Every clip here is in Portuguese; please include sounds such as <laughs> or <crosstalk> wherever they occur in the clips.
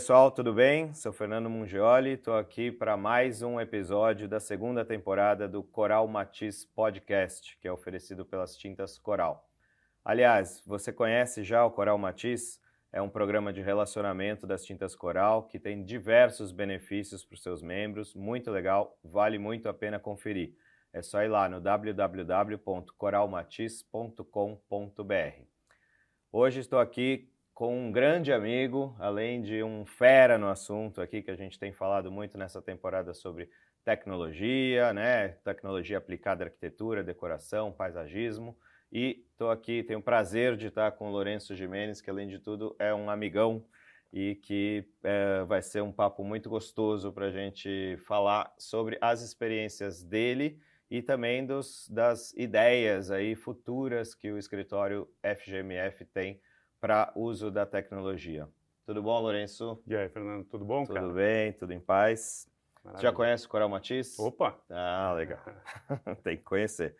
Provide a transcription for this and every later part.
Pessoal, tudo bem? Sou Fernando Mungioli, estou aqui para mais um episódio da segunda temporada do Coral Matiz Podcast, que é oferecido pelas Tintas Coral. Aliás, você conhece já o Coral Matiz? É um programa de relacionamento das Tintas Coral que tem diversos benefícios para os seus membros, muito legal, vale muito a pena conferir. É só ir lá no www.coralmatiz.com.br. Hoje estou aqui com um grande amigo, além de um fera no assunto aqui que a gente tem falado muito nessa temporada sobre tecnologia, né? Tecnologia aplicada à arquitetura, decoração, paisagismo. E estou aqui, tenho o prazer de estar com o Lourenço Jimenez, que além de tudo é um amigão e que é, vai ser um papo muito gostoso para a gente falar sobre as experiências dele e também dos, das ideias aí futuras que o escritório FGMF tem para uso da tecnologia. Tudo bom, Lourenço? E aí, Fernando, tudo bom, tudo cara? Tudo bem, tudo em paz. Maravilha. Já conhece o Coral Matiz? Opa! Ah, legal. <laughs> <laughs> Tem que conhecer.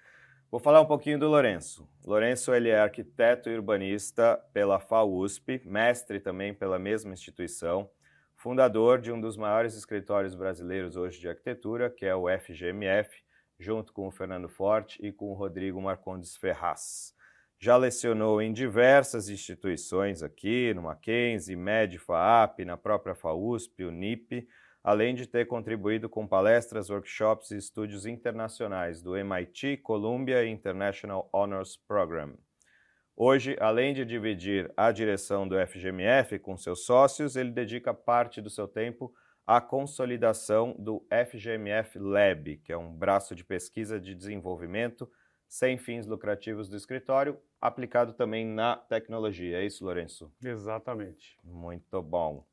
Vou falar um pouquinho do Lourenço. Lourenço ele é arquiteto e urbanista pela FAUSP, mestre também pela mesma instituição, fundador de um dos maiores escritórios brasileiros hoje de arquitetura, que é o FGMF, junto com o Fernando Forte e com o Rodrigo Marcondes Ferraz. Já lecionou em diversas instituições aqui, no Mackenzie, MED, FAAP, na própria FAUSP, UNIP, além de ter contribuído com palestras, workshops e estúdios internacionais do MIT, Columbia International Honors Program. Hoje, além de dividir a direção do FGMF com seus sócios, ele dedica parte do seu tempo à consolidação do FGMF Lab, que é um braço de pesquisa de desenvolvimento sem fins lucrativos do escritório, aplicado também na tecnologia. É isso, Lourenço? Exatamente. Muito bom.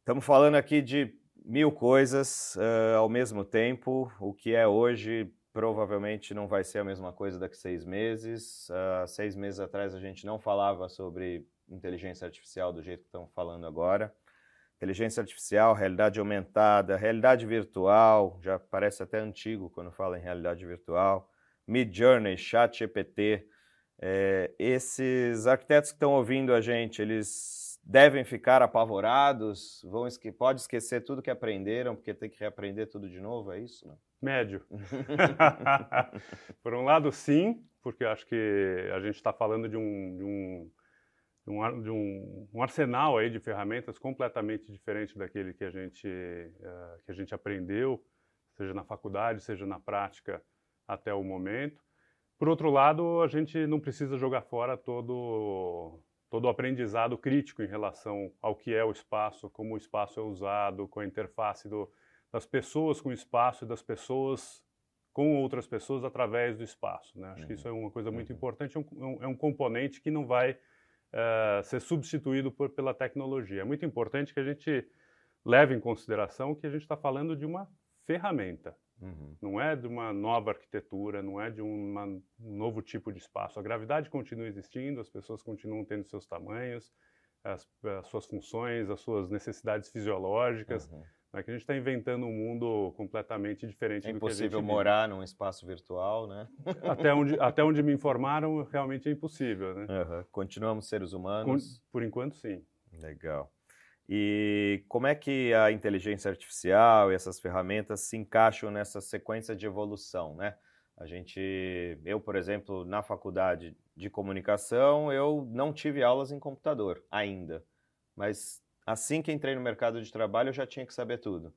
Estamos falando aqui de mil coisas uh, ao mesmo tempo. O que é hoje provavelmente não vai ser a mesma coisa daqui a seis meses. Uh, seis meses atrás a gente não falava sobre inteligência artificial do jeito que estamos falando agora. Inteligência artificial, realidade aumentada, realidade virtual, já parece até antigo quando fala em realidade virtual Midjourney, ChatGPT, é, esses arquitetos que estão ouvindo a gente, eles devem ficar apavorados, vão esque pode esquecer tudo que aprenderam, porque tem que reaprender tudo de novo, é isso? Não? Médio. <laughs> <laughs> Por um lado, sim, porque acho que a gente está falando de um, de um de um, um, arsenal aí de ferramentas completamente diferente daquele que a gente uh, que a gente aprendeu, seja na faculdade, seja na prática até o momento. Por outro lado, a gente não precisa jogar fora todo, todo o aprendizado crítico em relação ao que é o espaço, como o espaço é usado, com a interface do, das pessoas com o espaço e das pessoas com outras pessoas através do espaço. Né? Acho uhum. que isso é uma coisa muito uhum. importante, é um, é um componente que não vai uh, ser substituído por, pela tecnologia. É muito importante que a gente leve em consideração que a gente está falando de uma ferramenta. Uhum. Não é de uma nova arquitetura, não é de uma, um novo tipo de espaço. A gravidade continua existindo, as pessoas continuam tendo seus tamanhos, as, as suas funções, as suas necessidades fisiológicas. Uhum. Não é que a gente está inventando um mundo completamente diferente é do que a gente É impossível morar num espaço virtual, né? <laughs> Até onde, até onde me informaram, realmente é impossível, né? Uhum. Continuamos seres humanos? por enquanto, sim. Legal. E como é que a inteligência artificial e essas ferramentas se encaixam nessa sequência de evolução, né? A gente, eu, por exemplo, na faculdade de comunicação, eu não tive aulas em computador ainda, mas assim que entrei no mercado de trabalho, eu já tinha que saber tudo.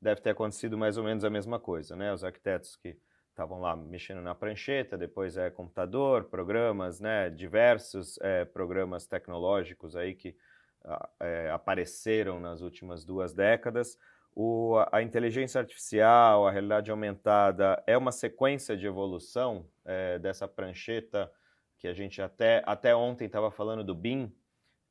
Deve ter acontecido mais ou menos a mesma coisa, né? Os arquitetos que estavam lá mexendo na prancheta, depois é computador, programas, né? Diversos é, programas tecnológicos aí que é, apareceram nas últimas duas décadas. O, a inteligência artificial, a realidade aumentada, é uma sequência de evolução é, dessa prancheta que a gente até, até ontem estava falando do BIM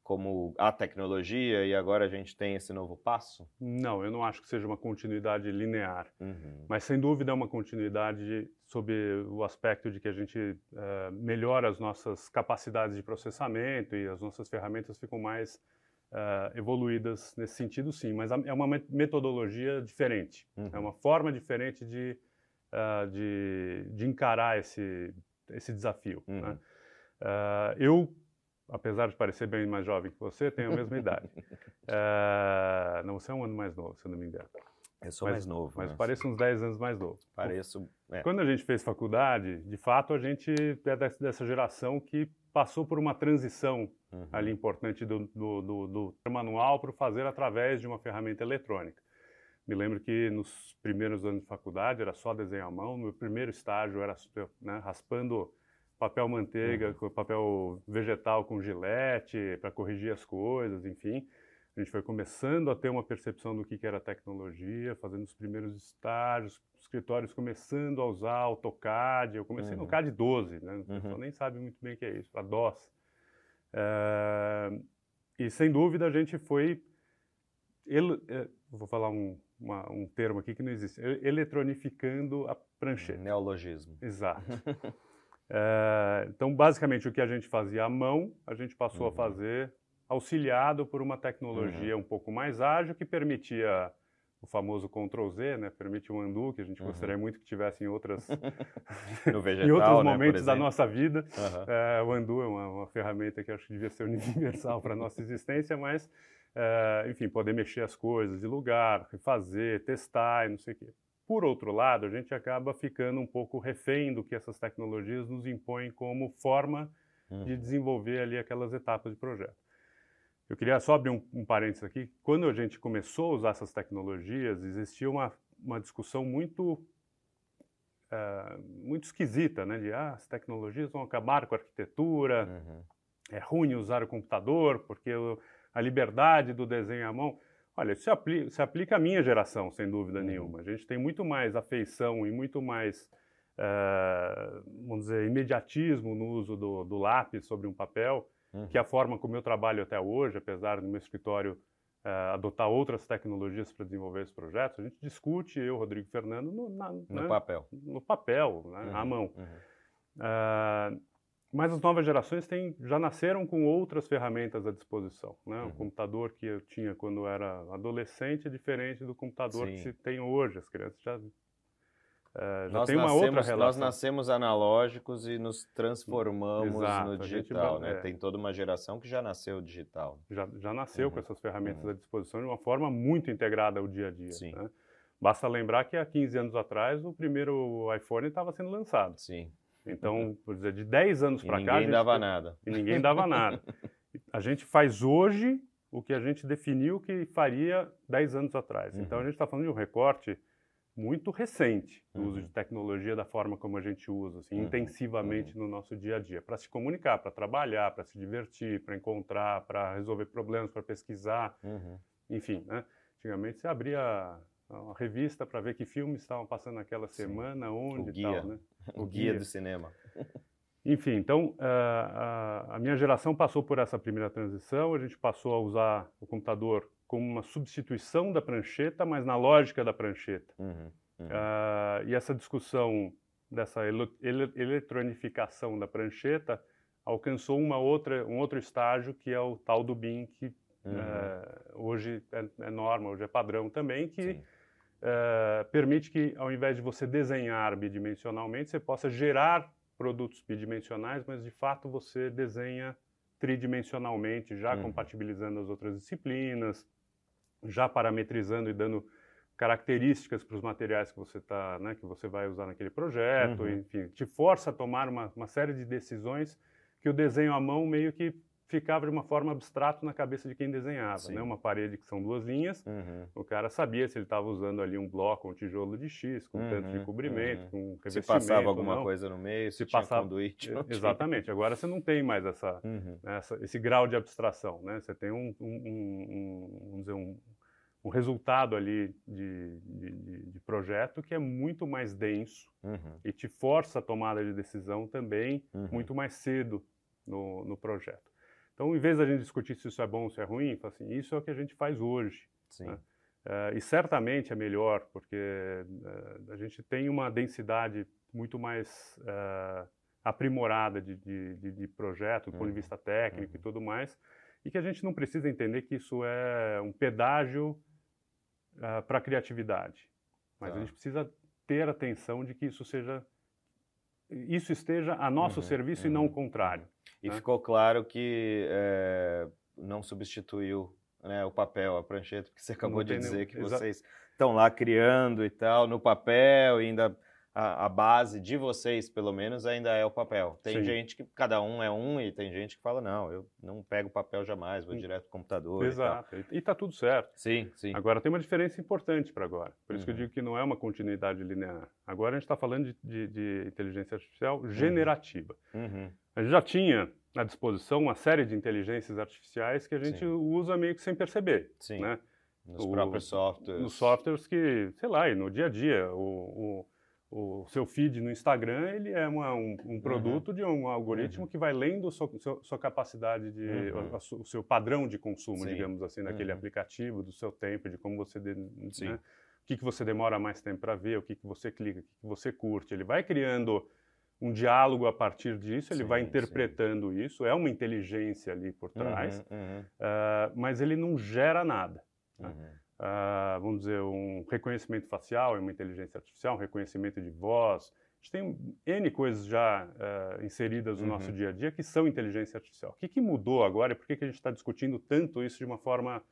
como a tecnologia e agora a gente tem esse novo passo? Não, eu não acho que seja uma continuidade linear, uhum. mas sem dúvida é uma continuidade sob o aspecto de que a gente uh, melhora as nossas capacidades de processamento e as nossas ferramentas ficam mais uh, evoluídas nesse sentido, sim, mas é uma metodologia diferente, uhum. é uma forma diferente de, uh, de, de, encarar esse, esse desafio. Uhum. Né? Uh, eu apesar de parecer bem mais jovem que você, tenho a mesma idade. <laughs> Não, você é um ano mais novo, se eu não me engano. Eu sou mas, mais novo. Mas né? pareço uns 10 anos mais novo. Pareço. É. Quando a gente fez faculdade, de fato, a gente é dessa geração que passou por uma transição uhum. ali importante do, do, do, do manual para o fazer através de uma ferramenta eletrônica. Me lembro que nos primeiros anos de faculdade era só desenho à mão, no meu primeiro estágio era né, raspando papel manteiga, uhum. papel vegetal com gilete para corrigir as coisas, enfim. A gente foi começando a ter uma percepção do que, era tecnologia, fazendo os primeiros estágios, escritórios começando a usar AutoCAD. Eu comecei uhum. no CAD 12, né? O pessoal uhum. nem sabe muito bem o que é isso, a DOS. É, e sem dúvida a gente foi. Ele, é, vou falar um, uma, um termo aqui que não existe: eletronificando a prancheta. Neologismo. Exato. é, <laughs> então, basicamente, o que a gente fazia à mão, a gente passou uhum. a fazer auxiliado por uma tecnologia uhum. um pouco mais ágil que permitia o famoso Ctrl Z, né? Permite um undo que a gente uhum. gostaria muito que tivesse em outras <laughs> <laughs> vegetal, em outros né, momentos da nossa vida. Uhum. É, o undo é uma, uma, ferramenta que acho que devia ser <laughs> universal para a nossa existência, mas é, enfim, poder mexer as coisas de lugar, refazer, testar e não sei o quê. Por outro lado, a gente acaba ficando um pouco refém do que essas tecnologias nos impõem como forma uhum. de desenvolver ali aquelas etapas de projeto. Eu queria só abrir um, um parênteses aqui. Quando a gente começou a usar essas tecnologias, existia uma, uma discussão muito uh, muito esquisita, né? De ah, as tecnologias vão acabar com a arquitetura, uhum. é ruim usar o computador porque a liberdade do desenho à mão. Olha, isso se aplica, se aplica à minha geração, sem dúvida uhum. nenhuma. A gente tem muito mais afeição e muito mais, uh, vamos dizer, imediatismo no uso do, do lápis sobre um papel uhum. que é a forma como eu trabalho até hoje, apesar do meu escritório uh, adotar outras tecnologias para desenvolver esses projetos, a gente discute, eu, Rodrigo e Fernando, no, na, no né, papel. No papel, né, uhum. à mão. Uh, mas as novas gerações têm, já nasceram com outras ferramentas à disposição. Né? Uhum. O computador que eu tinha quando era adolescente é diferente do computador Sim. que se tem hoje. As crianças já Uh, já nós tem uma nascemos, outra relação. Nós nascemos analógicos e nos transformamos Exato, no digital, gente, né? É. Tem toda uma geração que já nasceu digital. Já, já nasceu uhum. com essas ferramentas uhum. à disposição de uma forma muito integrada ao dia a dia. Sim. Né? Basta lembrar que há 15 anos atrás o primeiro iPhone estava sendo lançado. Sim. Então, por dizer, de 10 anos para cá... ninguém dava nada. E ninguém dava nada. <laughs> a gente faz hoje o que a gente definiu que faria 10 anos atrás. Uhum. Então, a gente está falando de um recorte muito recente do uhum. uso de tecnologia da forma como a gente usa, assim, uhum. intensivamente uhum. no nosso dia a dia, para se comunicar, para trabalhar, para se divertir, para encontrar, para resolver problemas, para pesquisar, uhum. enfim, né? Antigamente você abria a revista para ver que filmes estavam passando naquela semana, Sim. onde o guia. tal, né? <laughs> O, o guia, guia do cinema. Enfim, então a, a, a minha geração passou por essa primeira transição, a gente passou a usar o computador como uma substituição da prancheta, mas na lógica da prancheta. Uhum, uhum. Uh, e essa discussão dessa ele, ele, eletronificação da prancheta alcançou uma outra, um outro estágio que é o tal do BIM, que uhum. uh, hoje é, é, norma, hoje é padrão também, que uh, permite que, ao invés de você desenhar bidimensionalmente, você possa gerar produtos bidimensionais, mas de fato você desenha tridimensionalmente, já uhum. compatibilizando as outras disciplinas, já parametrizando e dando características para os materiais que você tá, né, que você vai usar naquele projeto, uhum. enfim, te força a tomar uma, uma série de decisões que o desenho à mão meio que ficava de uma forma abstrata na cabeça de quem desenhava, né? Uma parede que são duas linhas, uhum. o cara sabia se ele estava usando ali um bloco, um tijolo de X, com uhum. tanto de cobrimento, uhum. com revestimento. Se passava alguma não. coisa no meio, se, se passava conduíte. Exatamente. Agora você não tem mais essa, uhum. essa, esse grau de abstração, né? Você tem um, um, um, um dizer um um resultado ali de, de, de, projeto que é muito mais denso uhum. e te força a tomada de decisão também uhum. muito mais cedo no, no, projeto. Então, em vez da gente discutir se isso é bom ou se é ruim, assim, isso é o que a gente faz hoje. Né? Uh, e certamente é melhor, porque uh, a gente tem uma densidade muito mais uh, aprimorada de, de, de projeto, do uhum. ponto de uhum. vista técnico e uhum. tudo mais, e que a gente não precisa entender que isso é um pedágio para a criatividade. Mas tá. a gente precisa ter atenção de que isso seja isso esteja a nosso uhum, serviço uhum. e não o contrário. E né? ficou claro que é, não substituiu né, o papel, a prancheta, porque você acabou de dizer nenhum, que vocês estão lá criando e tal, no papel, e ainda a, a, base de vocês, pelo menos, ainda é o papel. Tem Sim. gente que cada um é um e tem gente que fala, não, eu não pego papel jamais, vou hum. direto pro computador. Exato. E, está tudo certo. Sim, sim. Agora tem uma diferença importante para agora. Por isso uhum. que eu uhum. digo que não é uma continuidade linear. Agora a gente está falando de, de, de, inteligência artificial uhum. generativa. Uhum. A gente já tinha à disposição uma série de inteligências artificiais que a gente sim. usa meio que sem perceber. Sim. Né? Nos o, próprios softwares. Nos softwares que, sei lá, e no dia a dia, o, o o seu feed no Instagram ele é uma, um, um, uhum. produto uhum. de um algoritmo uhum. que vai lendo a sua, sua capacidade de uhum. o seu padrão de consumo, Sim. digamos assim, naquele uhum. aplicativo, do seu tempo, de como você de, né, o que, que você demora mais tempo para ver, o que, que você clica, o que, que você curte. Ele vai criando um diálogo a partir disso, ele sim, vai interpretando sim. isso, é uma inteligência ali por trás, uh, mas ele não gera nada. Né? Uh, vamos dizer, um reconhecimento facial, uma inteligência artificial, um reconhecimento de voz. A gente tem N coisas já uh, inseridas no uhum. nosso dia a dia que são inteligência artificial. O que, que mudou agora e por que, que a gente está discutindo tanto isso de uma forma,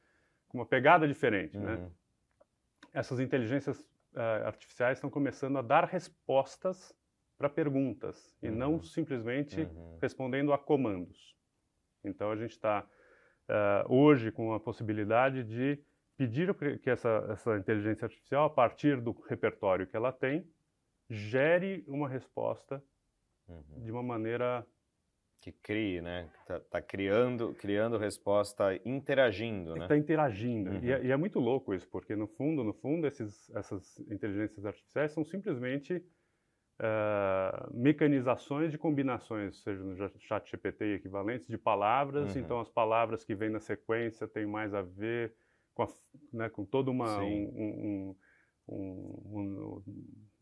com uma pegada diferente, né? uhum. né? Essas inteligências uh, artificiais estão começando a dar respostas para perguntas uhum. e não uhum. simplesmente uhum. respondendo a comandos. Então a gente está uh, hoje com a possibilidade de pedir que essa, essa inteligência artificial, a partir do repertório que ela tem, gere uma resposta uhum. de uma maneira que crie, né? Tá, tá, criando, criando resposta, interagindo, né? Está interagindo. Uhum. E, é, e, é, muito louco isso, porque no fundo, no fundo, esses, essas inteligências artificiais são simplesmente uh, mecanizações de combinações, seja no chat GPT equivalentes de palavras. Uhum. Então, as palavras que vêm na sequência têm mais a ver com, a, né, com toda uma, um, um, um,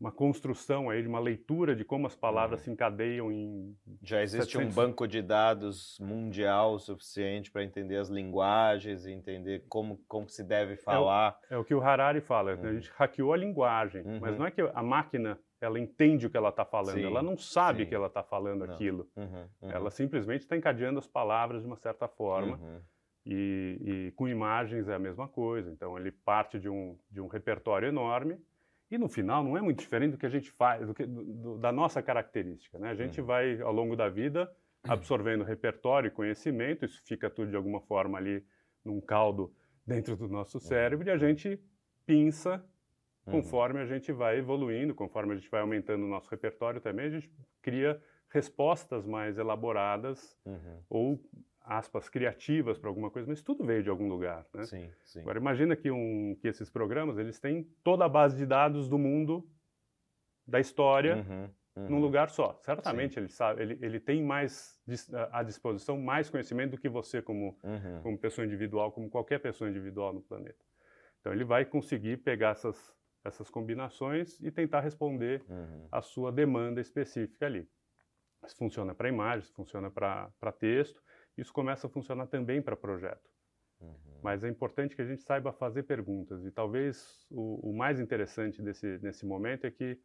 uma construção aí de uma leitura de como as palavras uhum. se encadeiam em. Já existe 700... um banco de dados mundial suficiente para entender as linguagens e entender como, como se deve falar. É o, é o que o Harari fala. Uhum. A gente hackeou a linguagem, uhum. mas não é que a máquina ela entende o que ela está falando, sim, ela não sabe sim. que ela está falando não. aquilo. Uhum, uhum. Ela simplesmente está encadeando as palavras de uma certa forma. Uhum. E, e, com imagens é a mesma coisa. Então ele parte de um, de um repertório enorme e no final não é muito diferente do que a gente faz, do que, do, da nossa característica. Né? A gente uhum. vai ao longo da vida absorvendo repertório e conhecimento, isso fica tudo de alguma forma ali num caldo dentro do nosso uhum. cérebro e a gente pinça uhum. conforme a gente vai evoluindo, conforme a gente vai aumentando o nosso repertório também, a gente cria respostas mais elaboradas uhum. ou aspas, criativas para alguma coisa, mas tudo veio de algum lugar, né? Sim, sim. Agora, imagina que, um, que esses programas, eles têm toda a base de dados do mundo, da história, uhum, uhum. num lugar só. Certamente ele sabe, ele, ele tem mais à disposição, mais conhecimento do que você como, uhum. como pessoa individual, como qualquer pessoa individual no planeta. Então, ele vai conseguir pegar essas, essas combinações e tentar responder uhum. a sua demanda específica ali. Se funciona para imagem, se funciona para texto, isso começa a funcionar também para projeto. Uhum. Mas é importante que a gente saiba fazer perguntas. E talvez o, o mais interessante desse, nesse momento é que,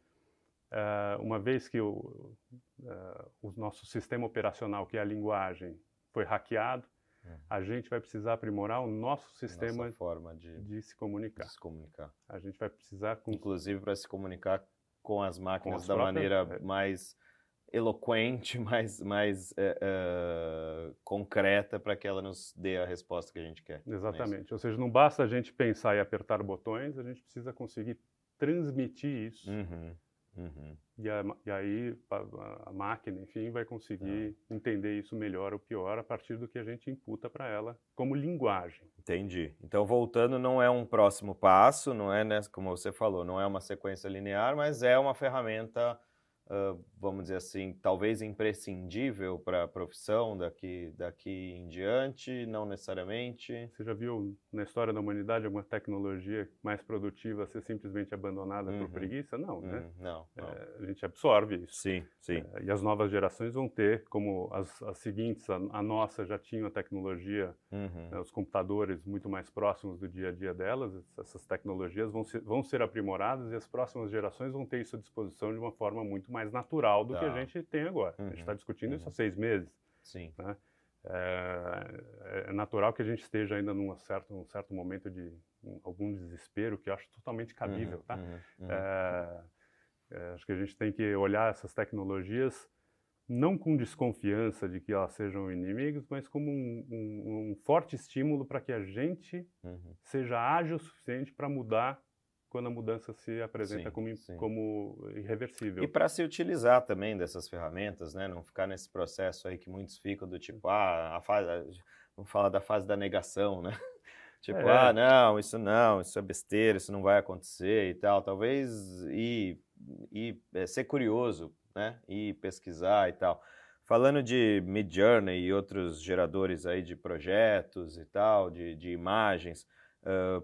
uh, uma vez que o, uh, o nosso sistema operacional, que é a linguagem, foi hackeado, uhum. a gente vai precisar aprimorar o nosso sistema forma de, de, se comunicar. De se comunicar. A gente vai precisar... Inclusive para se comunicar com as máquinas com as da próprias, maneira é. mais eloquente, <laughs> mais, mais é, é, concreta para que ela nos dê a resposta que a gente quer. É Exatamente. Ou seja, não basta a gente pensar e apertar botões, a gente precisa conseguir transmitir isso. Uhum, uhum. E, a, e, aí a, a, máquina, enfim, vai conseguir uhum. entender isso melhor ou pior a partir do que a gente imputa para ela como linguagem. Entendi. Então, voltando, não é um próximo passo, não é, né, como você falou, não é uma sequência linear, mas é uma ferramenta uh, vamos dizer assim, talvez imprescindível para a profissão daqui, daqui em diante, não necessariamente? Você já viu na história da humanidade alguma tecnologia mais produtiva ser simplesmente abandonada uhum. por preguiça? Não, né? Uhum. Não, não. É, a gente absorve isso. Sim, sim. É, e as novas gerações vão ter, como as, as seguintes, a, a, nossa já tinha a tecnologia, uhum. né, os computadores muito mais próximos do dia a dia delas, essas tecnologias vão ser, vão ser aprimoradas e as próximas gerações vão ter isso à disposição de uma forma muito mais natural do Tá. que a gente tem agora. A gente Uhum, está discutindo isso há uhum. seis meses. Sim. né? É, é natural que a gente esteja ainda num certo, um certo momento de um- algum desespero, que eu acho totalmente cabível. Uhum, tá? uhum, uhum. É, é, acho que a gente tem que olhar essas tecnologias não com desconfiança de que elas sejam inimigos, mas como um, um- um forte estímulo para que a gente Uhum. seja ágil o suficiente para mudar quando a mudança se apresenta Sim, como, sim. como irreversível. E para se utilizar também dessas ferramentas, né? Não ficar nesse processo aí que muitos ficam do tipo, ah, a fase, vamos falar da fase da negação, né? <laughs> Tipo, É. ah, não, isso não, isso é besteira, isso não vai acontecer e tal. Talvez ir, ir eh, ser curioso, né? E pesquisar e tal. Falando de Midjourney e outros geradores aí de projetos e tal, de, de imagens,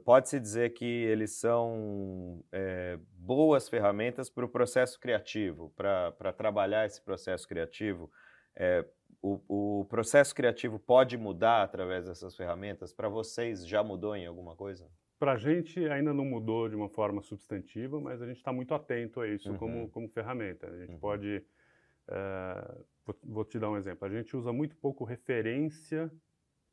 pode-se dizer que eles são eh, boas ferramentas para o processo criativo, para trabalhar esse processo criativo. Eh, o, o processo criativo pode mudar através dessas ferramentas? Para vocês, já mudou em alguma coisa? Para a gente ainda não mudou de uma forma substantiva, mas a gente está muito atento a isso Uhum. como, como ferramenta. A gente Uhum. pode. eh, vou, vou te dar um exemplo. A gente usa muito pouco referência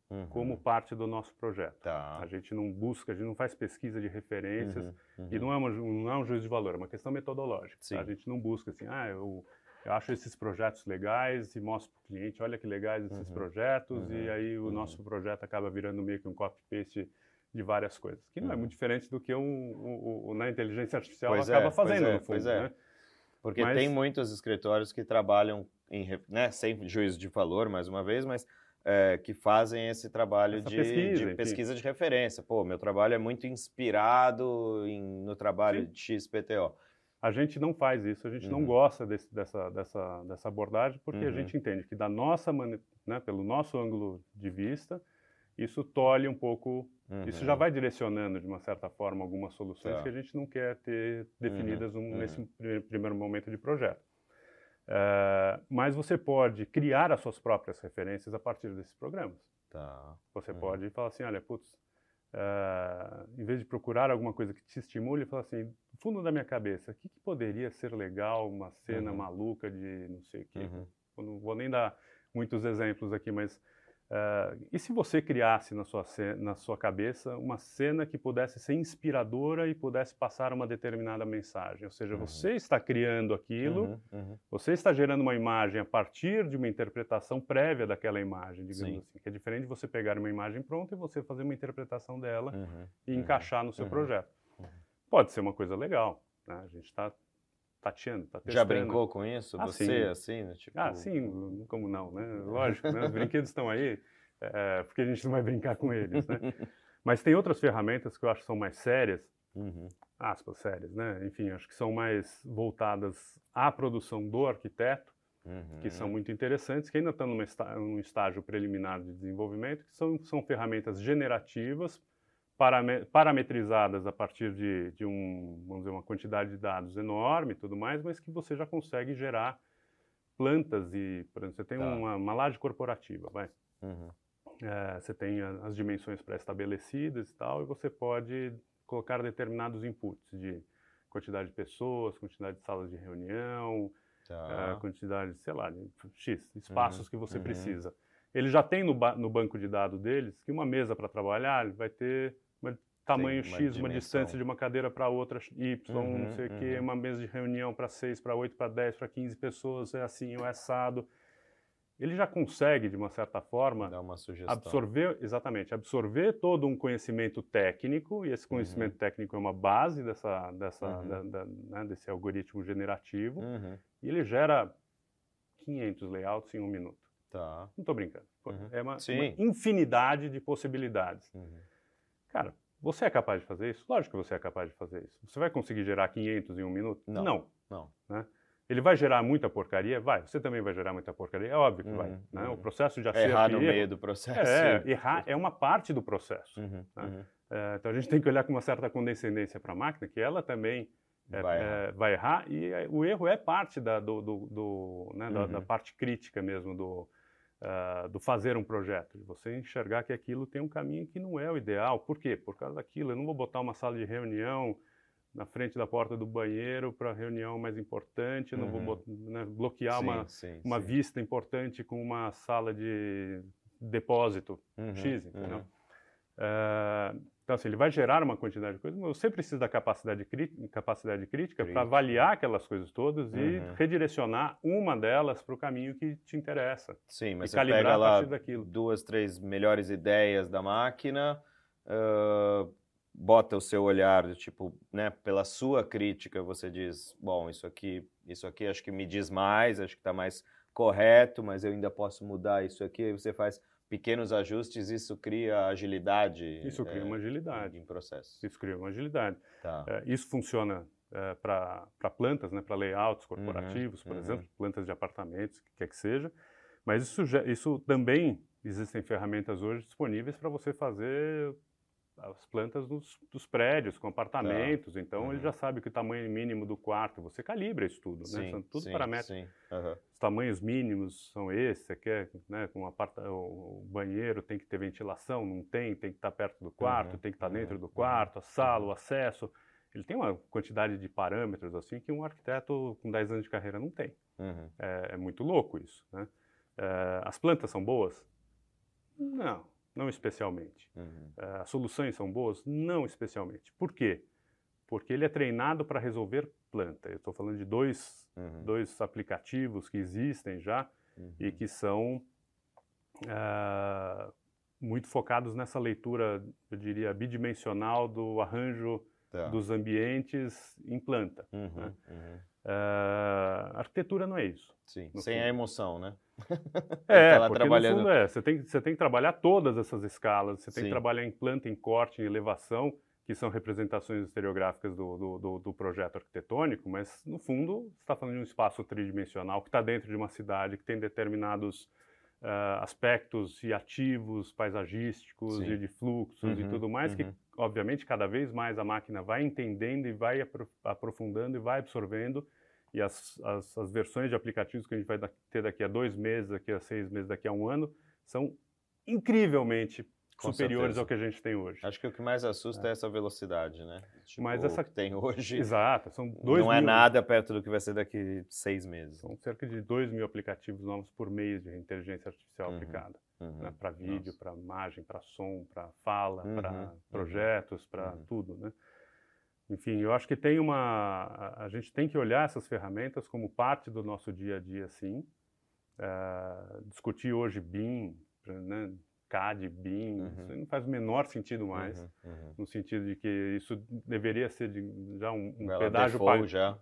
Uhum. como parte do nosso projeto. Tá. A gente não busca, a gente não faz pesquisa de referências. Uhum, E uhum. não é, uma, não é um juízo de valor, é uma questão metodológica. tá? A gente não busca assim, ah, eu, eu acho esses projetos legais e mostro para o cliente, olha que legais esses Uhum. projetos, e Uhum. aí o nosso projeto acaba virando meio que um copy-paste de várias coisas, que não é muito diferente do que um, o, o- na inteligência artificial Pois acaba é, pois fazendo, é, no fundo. pois é. né? Porque Mas- tem muitos escritórios que trabalham em, né, sem juízo de valor, mais uma vez, mas é, que fazem esse trabalho de pesquisa, de pesquisa de referência. Pô, meu trabalho é muito inspirado em- no trabalho Sim. de XPTO. A gente não faz isso, a gente não Uhum. gosta desse- dessa, dessa, dessa abordagem, porque a Uhum. gente entende que da nossa né, pelo nosso ângulo de vista, isso tolhe um pouco Isso já Uhum. vai direcionando, de uma certa forma, algumas soluções Tá. que a gente não quer ter definidas num- uhum. nesse pri- primeiro momento de projeto. Eh, mas você pode criar as suas próprias referências a partir desses programas. Tá. Você Uhum. pode falar assim, olha, putz, eh, em vez de procurar alguma coisa que te estimule, fala assim, no fundo da minha cabeça, o que, que poderia ser legal, uma cena Uhum. maluca de não sei o quê. Uhum. Eu não vou nem dar muitos exemplos aqui, mas eh, e se você criasse na sua, na sua cabeça uma cena que pudesse ser inspiradora e pudesse passar uma determinada mensagem? Ou seja, Uhum. você está criando aquilo, Uhum, uhum. você está gerando uma imagem a partir de uma interpretação prévia daquela imagem, digamos Sim. assim. Que é diferente de você pegar uma imagem pronta e você fazer uma interpretação dela Uhum. e Uhum. encaixar no seu Uhum. projeto. Pode ser uma coisa legal, né? A gente está tateando, está testando. Já brincou com isso? Ah, Você, sim. assim, né? tipo... Ah, sim, como não, né? Lógico, né? Os brinquedos estão aí, é, porque a gente não vai brincar com eles, né? Mas tem outras ferramentas que eu acho que são mais sérias, Uhum. aspas, sérias, né? Enfim, acho que são mais voltadas à produção do arquiteto, Uhum. que são muito interessantes, que ainda estão esta- num estágio preliminar de desenvolvimento, que são, são ferramentas generativas, parametrizadas a partir de, de um, vamos dizer, uma quantidade de dados enorme e tudo mais, mas que você já consegue gerar plantas e, por exemplo, você tem Tá. uma, uma laje corporativa, vai. Uhum. É, você tem as dimensões pré-estabelecidas e tal, e você pode colocar determinados inputs de quantidade de pessoas, quantidade de salas de reunião, Tá. a quantidade, sei lá, de X espaços Uhum, que você uhum. precisa. Ele já tem no, ba- no banco de dados deles que uma mesa para trabalhar ele vai ter um tamanho uma X, uma dimensão. distância de uma cadeira para outra Y, Uhum, não sei o quê, uhum. uma mesa de reunião para 6, para 8, para 10, para 15 pessoas, é assim, é assado. Ele já consegue, de uma certa forma, uma sugestão. absorver, exatamente, absorver todo um conhecimento técnico, e esse conhecimento técnico é uma base dessa, dessa, Uhum. da- da- né, desse algoritmo generativo, Uhum. e ele gera 500 layouts em um minuto. Tá. Não estou brincando. Uhum. É uma, uma infinidade de possibilidades. Uhum. Cara, você é capaz de fazer isso? Lógico que você é capaz de fazer isso. Você vai conseguir gerar 500 em um minuto? Não. Não. Não. Ele vai gerar muita porcaria? Vai. Você também vai gerar muita porcaria? É óbvio que Uhum, vai. né? uhum. O processo de É acerto errar no meio do processo. É, <laughs> errar é uma parte do processo. Uhum, né? uhum. É, então a gente tem que olhar com uma certa condescendência para a máquina, que ela também é, Vai é, errar. vai errar, e é, o erro é parte da, do, do- do, né, da- da Uhum. parte crítica mesmo do, ah, do fazer um projeto, de você enxergar que aquilo tem um caminho que não é o ideal. Por quê? Por causa daquilo. Eu não vou botar uma sala de reunião na frente da porta do banheiro para reunião mais importante, uhum. não vou uhum. né, bloquear sim, uma, sim, uma sim. vista importante com uma sala de depósito uhum, X, entendeu? Uhum. Uh, então, assim, ele vai gerar uma quantidade de coisas, mas você precisa da capacidade, capacidade crítica para avaliar aquelas coisas todas uhum. e redirecionar uma delas para o caminho que te interessa. Sim, mas você pega lá duas, três melhores ideias da máquina, uh, bota o seu olhar, tipo, né, pela sua crítica, você diz, bom, isso aqui, isso aqui acho que me diz mais, acho que está mais correto, mas eu ainda posso mudar isso aqui, aí você faz pequenos ajustes, isso cria agilidade. Isso cria é, uma agilidade. Em processo. Isso cria uma agilidade. Tá. É, isso funciona é, para plantas, né, para layouts corporativos, uhum, por uhum. exemplo, plantas de apartamentos, que quer que seja. Mas isso, isso também existem ferramentas hoje disponíveis para você fazer as plantas dos, dos prédios, com apartamentos. Tá. Então, uhum. ele já sabe que o tamanho mínimo do quarto, você calibra isso tudo, né? sim, né? São tudo sim, parâmetros. Sim. Uhum. Os tamanhos mínimos são esses, você quer, né, com o banheiro tem que ter ventilação, não tem, tem que estar perto do quarto, uhum. tem que estar dentro uhum. do quarto, a sala, o acesso. Ele tem uma quantidade de parâmetros assim que um arquiteto com 10 anos de carreira não tem. Uhum. É, é, muito louco isso, né? É, as plantas são boas? Não não especialmente. Uhum. Uh, as soluções são boas? Não especialmente. Por quê? Porque ele é treinado para resolver planta. Eu estou falando de dois, uhum. dois aplicativos que existem já uhum. e que são uh, muito focados nessa leitura, eu diria, bidimensional do arranjo tá. dos ambientes em planta. Uhum, né? Uh, arquitetura não é isso. Sim, sem fundo. a emoção, né? <laughs> é, tá porque trabalhando... no fundo é, você tem, você tem que trabalhar todas essem escalas, você tem Sim. que trabalhar em planta, em corte, em elevação, que são representações estereográficas do, do, do, do projeto arquitetônico, mas no fundo você está falando de um espaço tridimensional que está dentro de uma cidade, que tem determinados uh, aspectos e ativos paisagísticos Sim. e de fluxos uhum, e tudo mais, uhum. que obviamente cada vez mais a máquina vai entendendo e vai aprofundando e vai absorvendo e as, as, as, versões de aplicativos que a gente vai ter daqui a dois meses, daqui a seis meses, daqui a um ano, são incrivelmente Com superiores certeza. ao que a gente tem hoje. Acho que o que mais assusta é, é essa velocidade, né? Tipo, Mas essa que tem hoje. Exato, são dois Não é mil... é nada perto do que vai ser daqui seis meses. São cerca de dois mil aplicativos novos por mês de inteligência artificial uhum, aplicada. Uhum, né? Para vídeo, para imagem, para som, para fala, uhum, para uhum. projetos, para uhum. tudo, né? Enfim, eu acho que tem uma. A gente tem que olhar essas ferramentas como parte do nosso dia a dia, sim. Uh, discutir hoje BIM, né, CAD, BIM, uhum. isso não faz o menor sentido mais, uhum, uhum. no sentido de que isso deveria ser de, já um, um pedágio pago. já.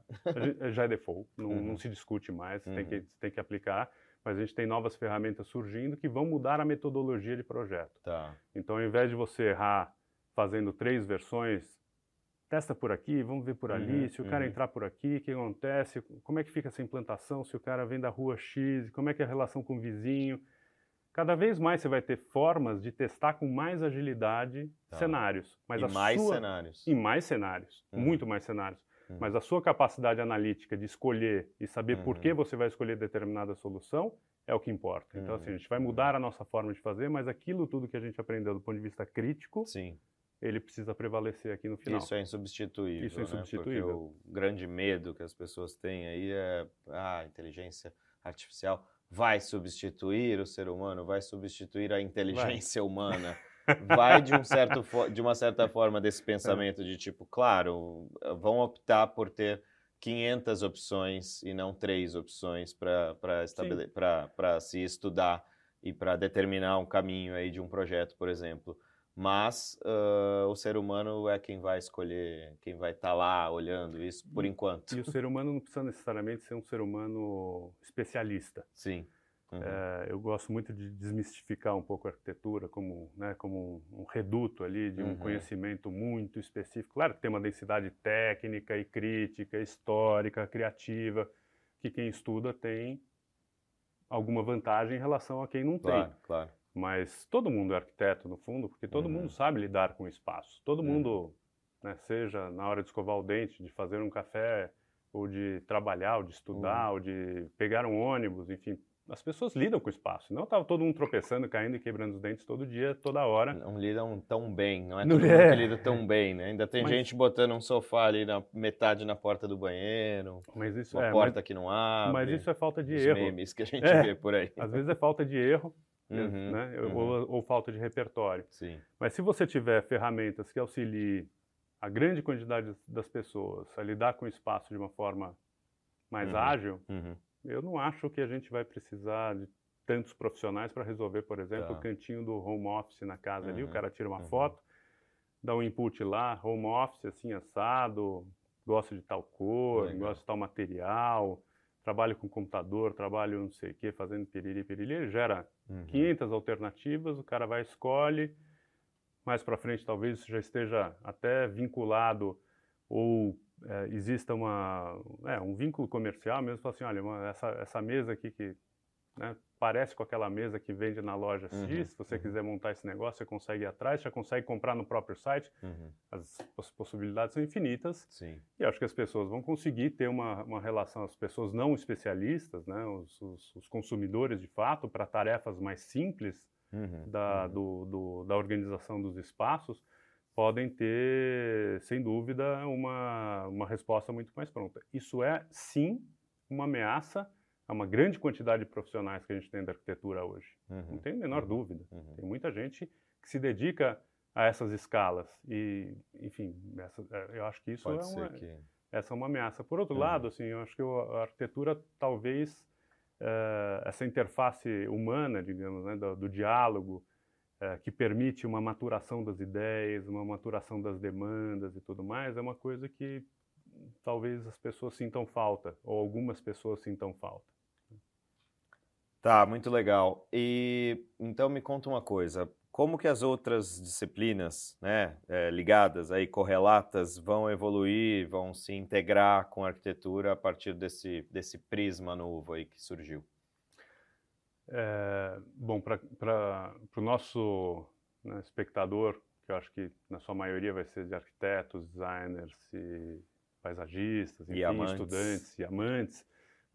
já é default, não, não uhum. se discute mais, tem, que, uhum. tem que aplicar, mas a gente tem novas ferramentas surgindo que vão mudar a metodologia de projeto. Tá. Então, ao invés de você errar fazendo três versões testa por aqui, vamos ver por ali, uhum, se o cara entrar por aqui, o que acontece, como é que fica essa implantação, se o cara vem da rua X, como é que é a relação com o vizinho. Cada vez mais você vai ter formas de testar com mais agilidade tá. cenários. Mas e mais sua... cenários. E mais cenários, uhum. muito mais cenários. Uhum. Mas a sua capacidade analítica de escolher e saber por que uhum. você vai escolher determinada solução é o que importa. Então, assim, a gente vai uhum. mudar a nossa forma de fazer, mas aquilo tudo que a gente aprendeu do ponto de vista crítico, Sim ele precisa prevalecer aqui no final. Isso é insubstituível. Isso é insubstituível. Né? Porque o grande medo que as pessoas têm aí é ah, a inteligência artificial vai substituir o ser humano, vai substituir a inteligência vai. humana. <laughs> Vai de, um certo de uma certa forma desse é. pensamento de tipo, claro, vão optar por ter 500 opções e não três opções para se estudar e para determinar um caminho aí de um projeto, por exemplo mas uh, o ser humano é quem vai escolher, quem vai estar tá lá olhando isso por enquanto. E o ser humano não precisa necessariamente ser um ser humano especialista. Sim. Uhum. É, eu gosto muito de desmistificar um pouco a arquitetura como, né, como um, reduto ali de um uhum. conhecimento muito específico. Claro que tem uma densidade técnica e crítica, histórica, criativa, que quem estuda tem alguma vantagem em relação a quem não claro, tem. Claro. Mas todo mundo é arquiteto, no fundo, porque todo uhum. mundo sabe lidar com o espaço. Todo uhum. mundo, né, seja na hora de escovar o dente, de fazer um café, ou de trabalhar, ou de estudar, uhum. ou de pegar um ônibus, enfim, as pessoas lidam com o espaço. Não estava todo mundo tropeçando, caindo e quebrando os dentes todo dia, toda hora. Não lidam tão bem, não é todo não mundo é. que lida tão bem, né? Ainda tem mas, gente botando um sofá ali na metade na porta do banheiro, mas isso, uma é, porta mas, que não abre. Mas isso é falta de os erro. memes que a gente é, vê por aí. Às vezes é falta de erro, uhum, né? Uhum. Ou, ou, falta de repertório. Sim. Mas se você tiver ferramentas que auxiliem a grande quantidade das pessoas a lidar com o espaço de uma forma mais uhum. ágil, uhum. eu não acho que a gente vai precisar de tantos profissionais para resolver, por exemplo, tá. o cantinho do home office na casa ali, o uhum. cara tira uma uhum. foto, dá um input lá, home office assim assado, gosta de tal cor, Legal. gosta de tal material, trabalho com computador, trabalho não sei o que, fazendo piriri, piriri, gera uhum. 500 alternativas, o cara vai escolhe, mais para frente talvez isso já esteja até vinculado ou é, exista uma, é, um vínculo comercial mesmo, fala assim, olha, uma, essa, essa mesa aqui que né, parece com aquela mesa que vende na loja uhum, X, se você uhum. quiser montar esse negócio, você consegue ir atrás, já consegue comprar no próprio site, uhum. as, as, possibilidades são infinitas, Sim. e acho que as pessoas vão conseguir ter uma, uma relação, as pessoas não especialistas, né, os, os, os consumidores de fato, para tarefas mais simples uhum, da, uhum. do, do, da organização dos espaços, podem ter, sem dúvida, uma, uma resposta muito mais pronta. Isso é, sim, uma ameaça a uma grande quantidade de profissionais que a gente tem da arquitetura hoje. Uhum. Não tem a menor uhum. dúvida. Uhum. Tem muita gente que se dedica a essas escalas e, enfim, essa, é, eu acho que isso Pode é uma, que... essa é uma ameaça. Por outro uhum. lado, assim, eu acho que a arquitetura talvez uh, essa interface humana, digamos, né, do, do diálogo, uh, que permite uma maturação das ideias, uma maturação das demandas e tudo mais, é uma coisa que talvez as pessoas sintam falta, ou algumas pessoas sintam falta. Tá, muito legal. E então me conta uma coisa, como que as outras disciplinas, né, é, ligadas aí, correlatas, vão evoluir, vão se integrar com a arquitetura a partir desse, desse prisma novo aí que surgiu? É, bom, para o nosso né, espectador, que eu acho que na sua maioria vai ser de arquitetos, designers e paisagistas, enfim, e estudantes e amantes,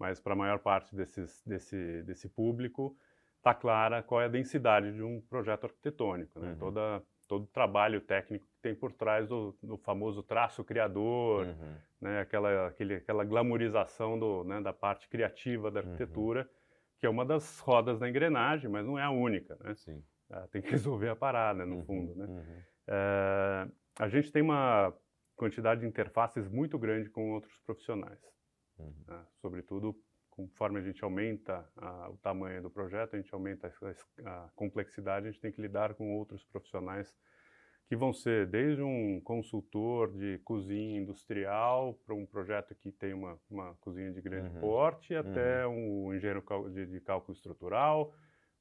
mas para a maior parte desses, desse, desse público está clara qual é a densidade de um projeto arquitetônico, né? Uhum. Toda, todo o trabalho técnico que tem por trás do, do famoso traço criador, uhum. né? aquela, aquele, aquela glamorização do, né? da parte criativa da uhum. arquitetura, uhum. que é uma das rodas da engrenagem, mas não é a única. Né? Sim. Uh, tem que <laughs> resolver a parada, no uhum, fundo. Né? Uh, a gente tem uma quantidade de interfaces muito grande com outros profissionais. Uhum. Né? Sobretudo, conforme a gente aumenta a, o tamanho do projeto, a gente aumenta a, a, complexidade, a gente tem que lidar com outros profissionais que vão ser desde um consultor de cozinha industrial para um projeto que tem uma, uma cozinha de grande uhum. porte, até uhum. um engenheiro de, de, cálculo estrutural,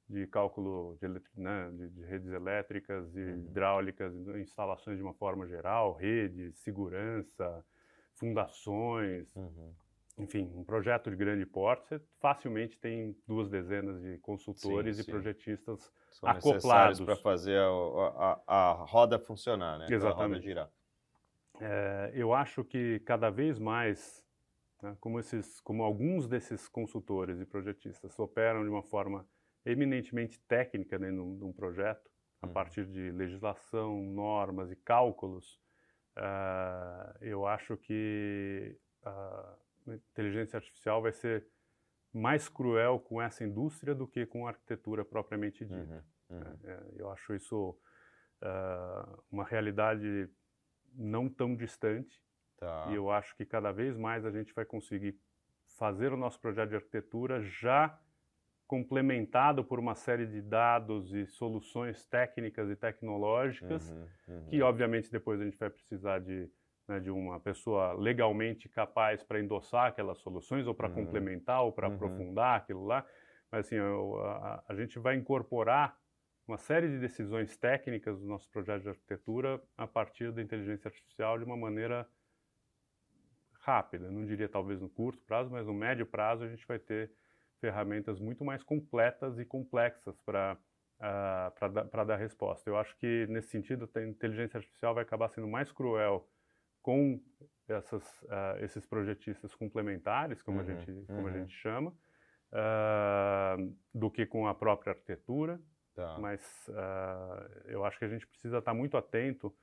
de cálculo de, né, de, de redes elétricas e uhum. hidráulicas, instalações de uma forma geral, redes, segurança, fundações, uhum enfim, um projeto de grande porte, você facilmente tem duas dezenas de consultores sim, sim. e projetistas São acoplados para fazer a, a, a, roda funcionar, né? Exatamente. girar. É, eu acho que cada vez mais, né, como, esses, como alguns desses consultores e projetistas operam de uma forma eminentemente técnica dentro de um projeto, a uhum. partir de legislação, normas e cálculos, uh, eu acho que uh, inteligência artificial vai ser mais cruel com essa indústria do que com a arquitetura propriamente dita. Uhum, uhum. É, eu acho isso uh, uma realidade não tão distante tá. e eu acho que cada vez mais a gente vai conseguir fazer o nosso projeto de arquitetura já complementado por uma série de dados e soluções técnicas e tecnológicas uhum, uhum. que obviamente depois a gente vai precisar de né, de uma pessoa legalmente capaz para endossar aquelas soluções ou para uhum. complementar ou para uhum. aprofundar aquilo lá. Mas assim, eu, a, a, gente vai incorporar uma série de decisões técnicas do nosso projeto de arquitetura a partir da inteligência artificial de uma maneira rápida. Não diria talvez no curto prazo, mas no médio prazo a gente vai ter ferramentas muito mais completas e complexas para uh, para dar resposta. Eu acho que nesse sentido a inteligência artificial vai acabar sendo mais cruel com essas, uh, esses projetistas complementares, como, uhum, a gente, como uhum. a gente chama, uh, do que com a própria arquitetura. Tá. Mas uh, eu acho que a gente precisa estar muito atento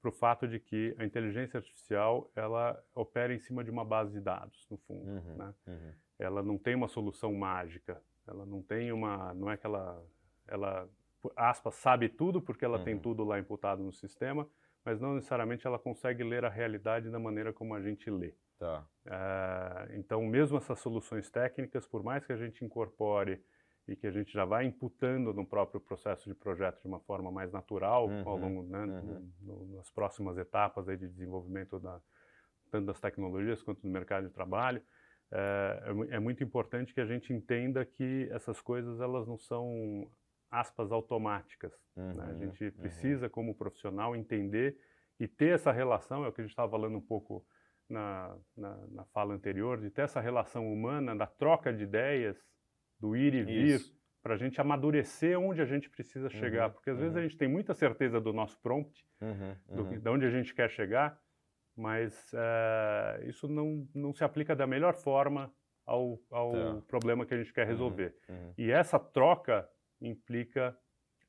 para o fato de que a inteligência artificial ela opera em cima de uma base de dados, no fundo. Uhum, né? uhum. Ela não tem uma solução mágica. Ela não tem uma, não é que ela, ela aspas sabe tudo porque ela uhum. tem tudo lá imputado no sistema, mas não necessariamente ela consegue ler a realidade da maneira como a gente lê. Tá. Uh, então, mesmo essas soluções técnicas, por mais que a gente incorpore e que a gente já vai imputando no próprio processo de projeto de uma forma mais natural uhum, ao longo né, uhum. no, nas próximas etapas aí de desenvolvimento da, tanto das tecnologias quanto do mercado de trabalho é, é, é, muito importante que a gente entenda que essas coisas elas não são aspas automáticas uhum, né? a gente uhum. precisa como profissional entender e ter essa relação é o que a gente estava falando um pouco na, na, na fala anterior de ter essa relação humana da troca de ideias do ir e vir, para a gente amadurecer onde a gente precisa chegar. Uhum, porque às uhum. vezes a gente tem muita certeza do nosso prompt, uhum, do, de onde a gente quer chegar, mas uh, isso não, não se aplica da melhor forma ao, ao tá. problema que a gente quer resolver. uhum. E essa troca implica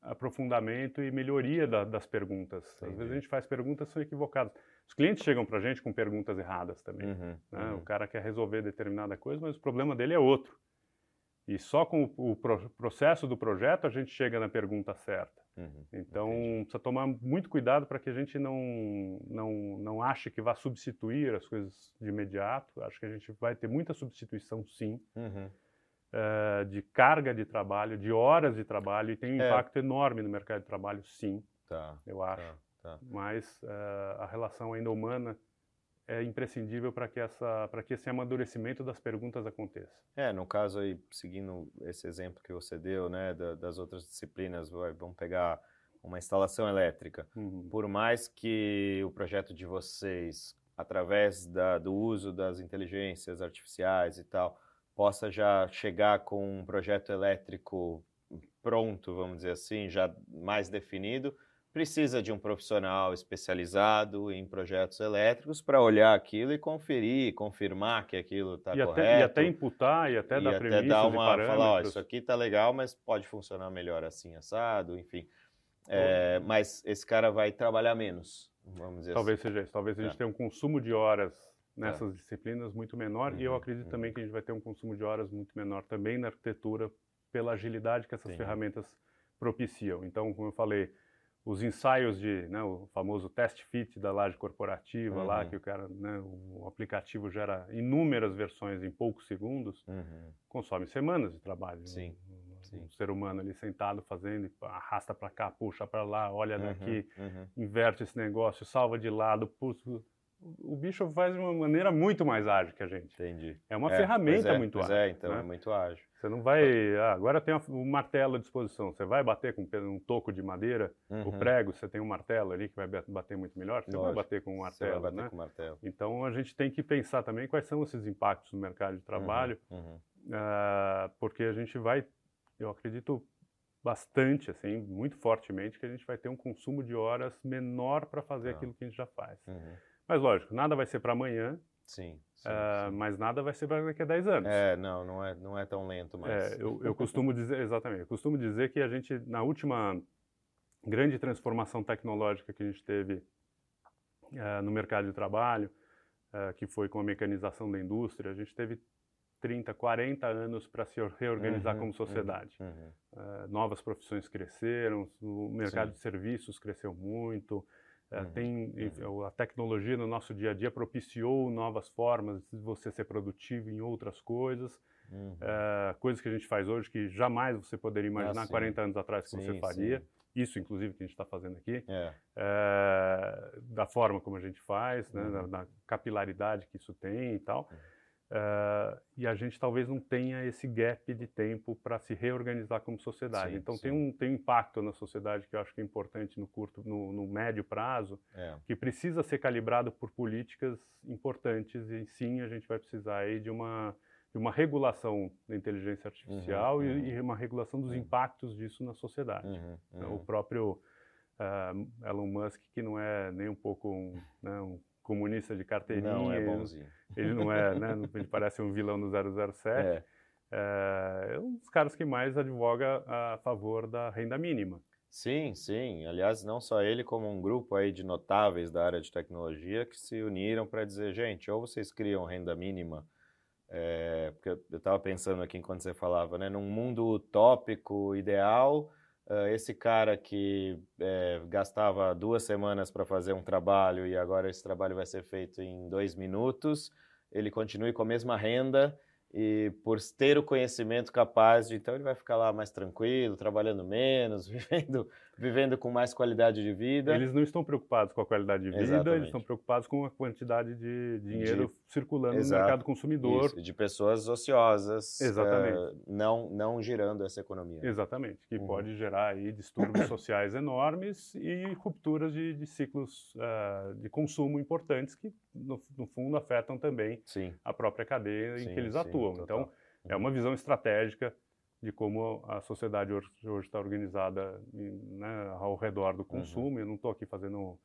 aprofundamento e melhoria da, das perguntas. Às Entendi. vezes a gente faz perguntas que são equivocadas. Os clientes chegam para a gente com perguntas erradas também. Uhum, né? uhum. O cara quer resolver determinada coisa, mas o problema dele é outro. E só com o, o pro, processo do projeto a gente chega na pergunta certa. Uhum, Então, entendi. precisa tomar muito cuidado para que a gente não, não, não ache que vai substituir as coisas de imediato. Acho que a gente vai ter muita substituição, sim, Eh, de carga de trabalho, de horas de trabalho, e tem um É. impacto enorme no mercado de trabalho, sim, Tá, eu acho. tá, tá. Mas eh, a relação ainda humana é imprescindível para que, essa, para que esse amadurecimento das perguntas aconteça. É, no caso aí, seguindo esse exemplo que você deu, né, da- das outras disciplinas, vamos pegar uma instalação elétrica. Uhum. Por mais que o projeto de vocês, através da- do uso das inteligências artificiais e tal, possa já chegar com um projeto elétrico pronto, vamos dizer assim, já mais definido, precisa de um profissional especializado em projetos elétricos para olhar aquilo e conferir, confirmar que aquilo está correto. até, e até imputar, e até e dar até dar uma, falar, ó, isso aqui tá legal, mas pode funcionar melhor assim, assado, enfim. É, mas esse cara vai trabalhar menos, vamos dizer Talvez assim. seja. Talvez a gente Tá. tenha um consumo de horas nessas disciplinas muito menor e eu Uhum, acredito uhum. também que a gente vai ter um consumo de horas muito menor também na arquitetura pela agilidade que essas Entendi. ferramentas propiciam. Então, como eu falei, os ensaios de, né, o famoso test fit da laje corporativa lá, Uhum. que o cara, né, o aplicativo gera inúmeras versões em poucos segundos, Uhum, consome semanas de trabalho. Sim, Um, sim. um ser humano ali sentado fazendo, arrasta para cá, puxa para lá, olha uhum, daqui, uhum. inverte esse negócio, salva de lado, putz, o o bicho faz de uma maneira muito mais ágil que a gente. Entendi. É uma É, ferramenta é, muito pois ágil. é, então né? é muito ágil. Você não vai. Ah, agora tem um martelo à disposição. Você vai bater com um toco de madeira, o Uhum. prego, você tem um martelo ali que vai bater muito melhor, você vai Lógico. bater com um Você vai martelo. bater né? com martelo. Então a gente tem que pensar também quais são esses impactos no mercado de trabalho, Uhum, uhum. ah, porque a gente vai, eu acredito bastante, assim, muito fortemente, que a gente vai ter um consumo de horas menor para fazer Tá. aquilo que a gente já faz. Uhum. Mas lógico, nada vai ser para amanhã, Sim, sim, sim. mas nada vai ser para daqui a 10 anos. É, não, não é, não é tão lento, mas... É, eu, eu costumo dizer, exatamente, eu costumo dizer que a gente, na última grande transformação tecnológica que a gente teve eh, no mercado de trabalho, eh, que foi com a mecanização da indústria, a gente teve 30, 40 anos para se reorganizar Uhum, como sociedade. Uhum. Eh, novas profissões cresceram, o mercado Sim. de serviços cresceu muito, Uhum, tem uhum. a tecnologia no nosso dia a dia propiciou novas formas de você ser produtivo em outras coisas, Uhum. eh, coisas que a gente faz hoje que jamais você poderia imaginar Ah, sim. 40 anos atrás que você Sim, faria. sim. Isso, inclusive, que a gente está fazendo aqui, É, eh, da forma como a gente faz, né, Uhum. da, da capilaridade que isso tem e tal. Uhum. Eh, e a gente talvez não tenha esse gap de tempo para se reorganizar como sociedade. Sim, então sim. tem um, tem um impacto na sociedade que eu acho que é importante no curto, no, no médio prazo, é. que precisa ser calibrado por políticas importantes e sim a gente vai precisar aí de uma de uma regulação da inteligência artificial Uhum, e- uhum. E, uma regulação dos Uhum. impactos disso na sociedade. Uhum, Então, uhum. O próprio ah, Elon Musk, que não é nem um pouco um, né, um comunista de carteirinha, Não é bonzinho. ele não é, né, ele parece um vilão do 007, É. é um dos caras que mais advoga a favor da renda mínima. Sim, sim. Aliás, não só ele, como um grupo aí de notáveis da área de tecnologia que se uniram para dizer, gente, ou vocês criam renda mínima, é, porque eu estava pensando aqui enquanto você falava, né, num mundo utópico, ideal, esse cara que é, gastava duas semanas para fazer um trabalho e agora esse trabalho vai ser feito em dois minutos, ele continue com a mesma renda e por ter o conhecimento capaz de, então ele vai ficar lá mais tranquilo, trabalhando menos, <laughs> vivendo, vivendo com mais qualidade de vida. Eles não estão preocupados com a qualidade de vida, Exatamente. eles estão preocupados com a quantidade de dinheiro de, circulando exato, no mercado consumidor. Isso, de pessoas ociosas, Exatamente. Uh, não, não girando essa economia. Exatamente, que uhum. pode gerar aí distúrbios <coughs> sociais enormes e rupturas de, de ciclos uh, de consumo importantes que, no, no fundo, afetam também Sim. a própria cadeia sim, em que eles sim, atuam. Total. Então, é uma visão estratégica de como a sociedade hoje está organizada né, ao redor do uhum. consumo. Uhum. Eu não estou aqui fazendo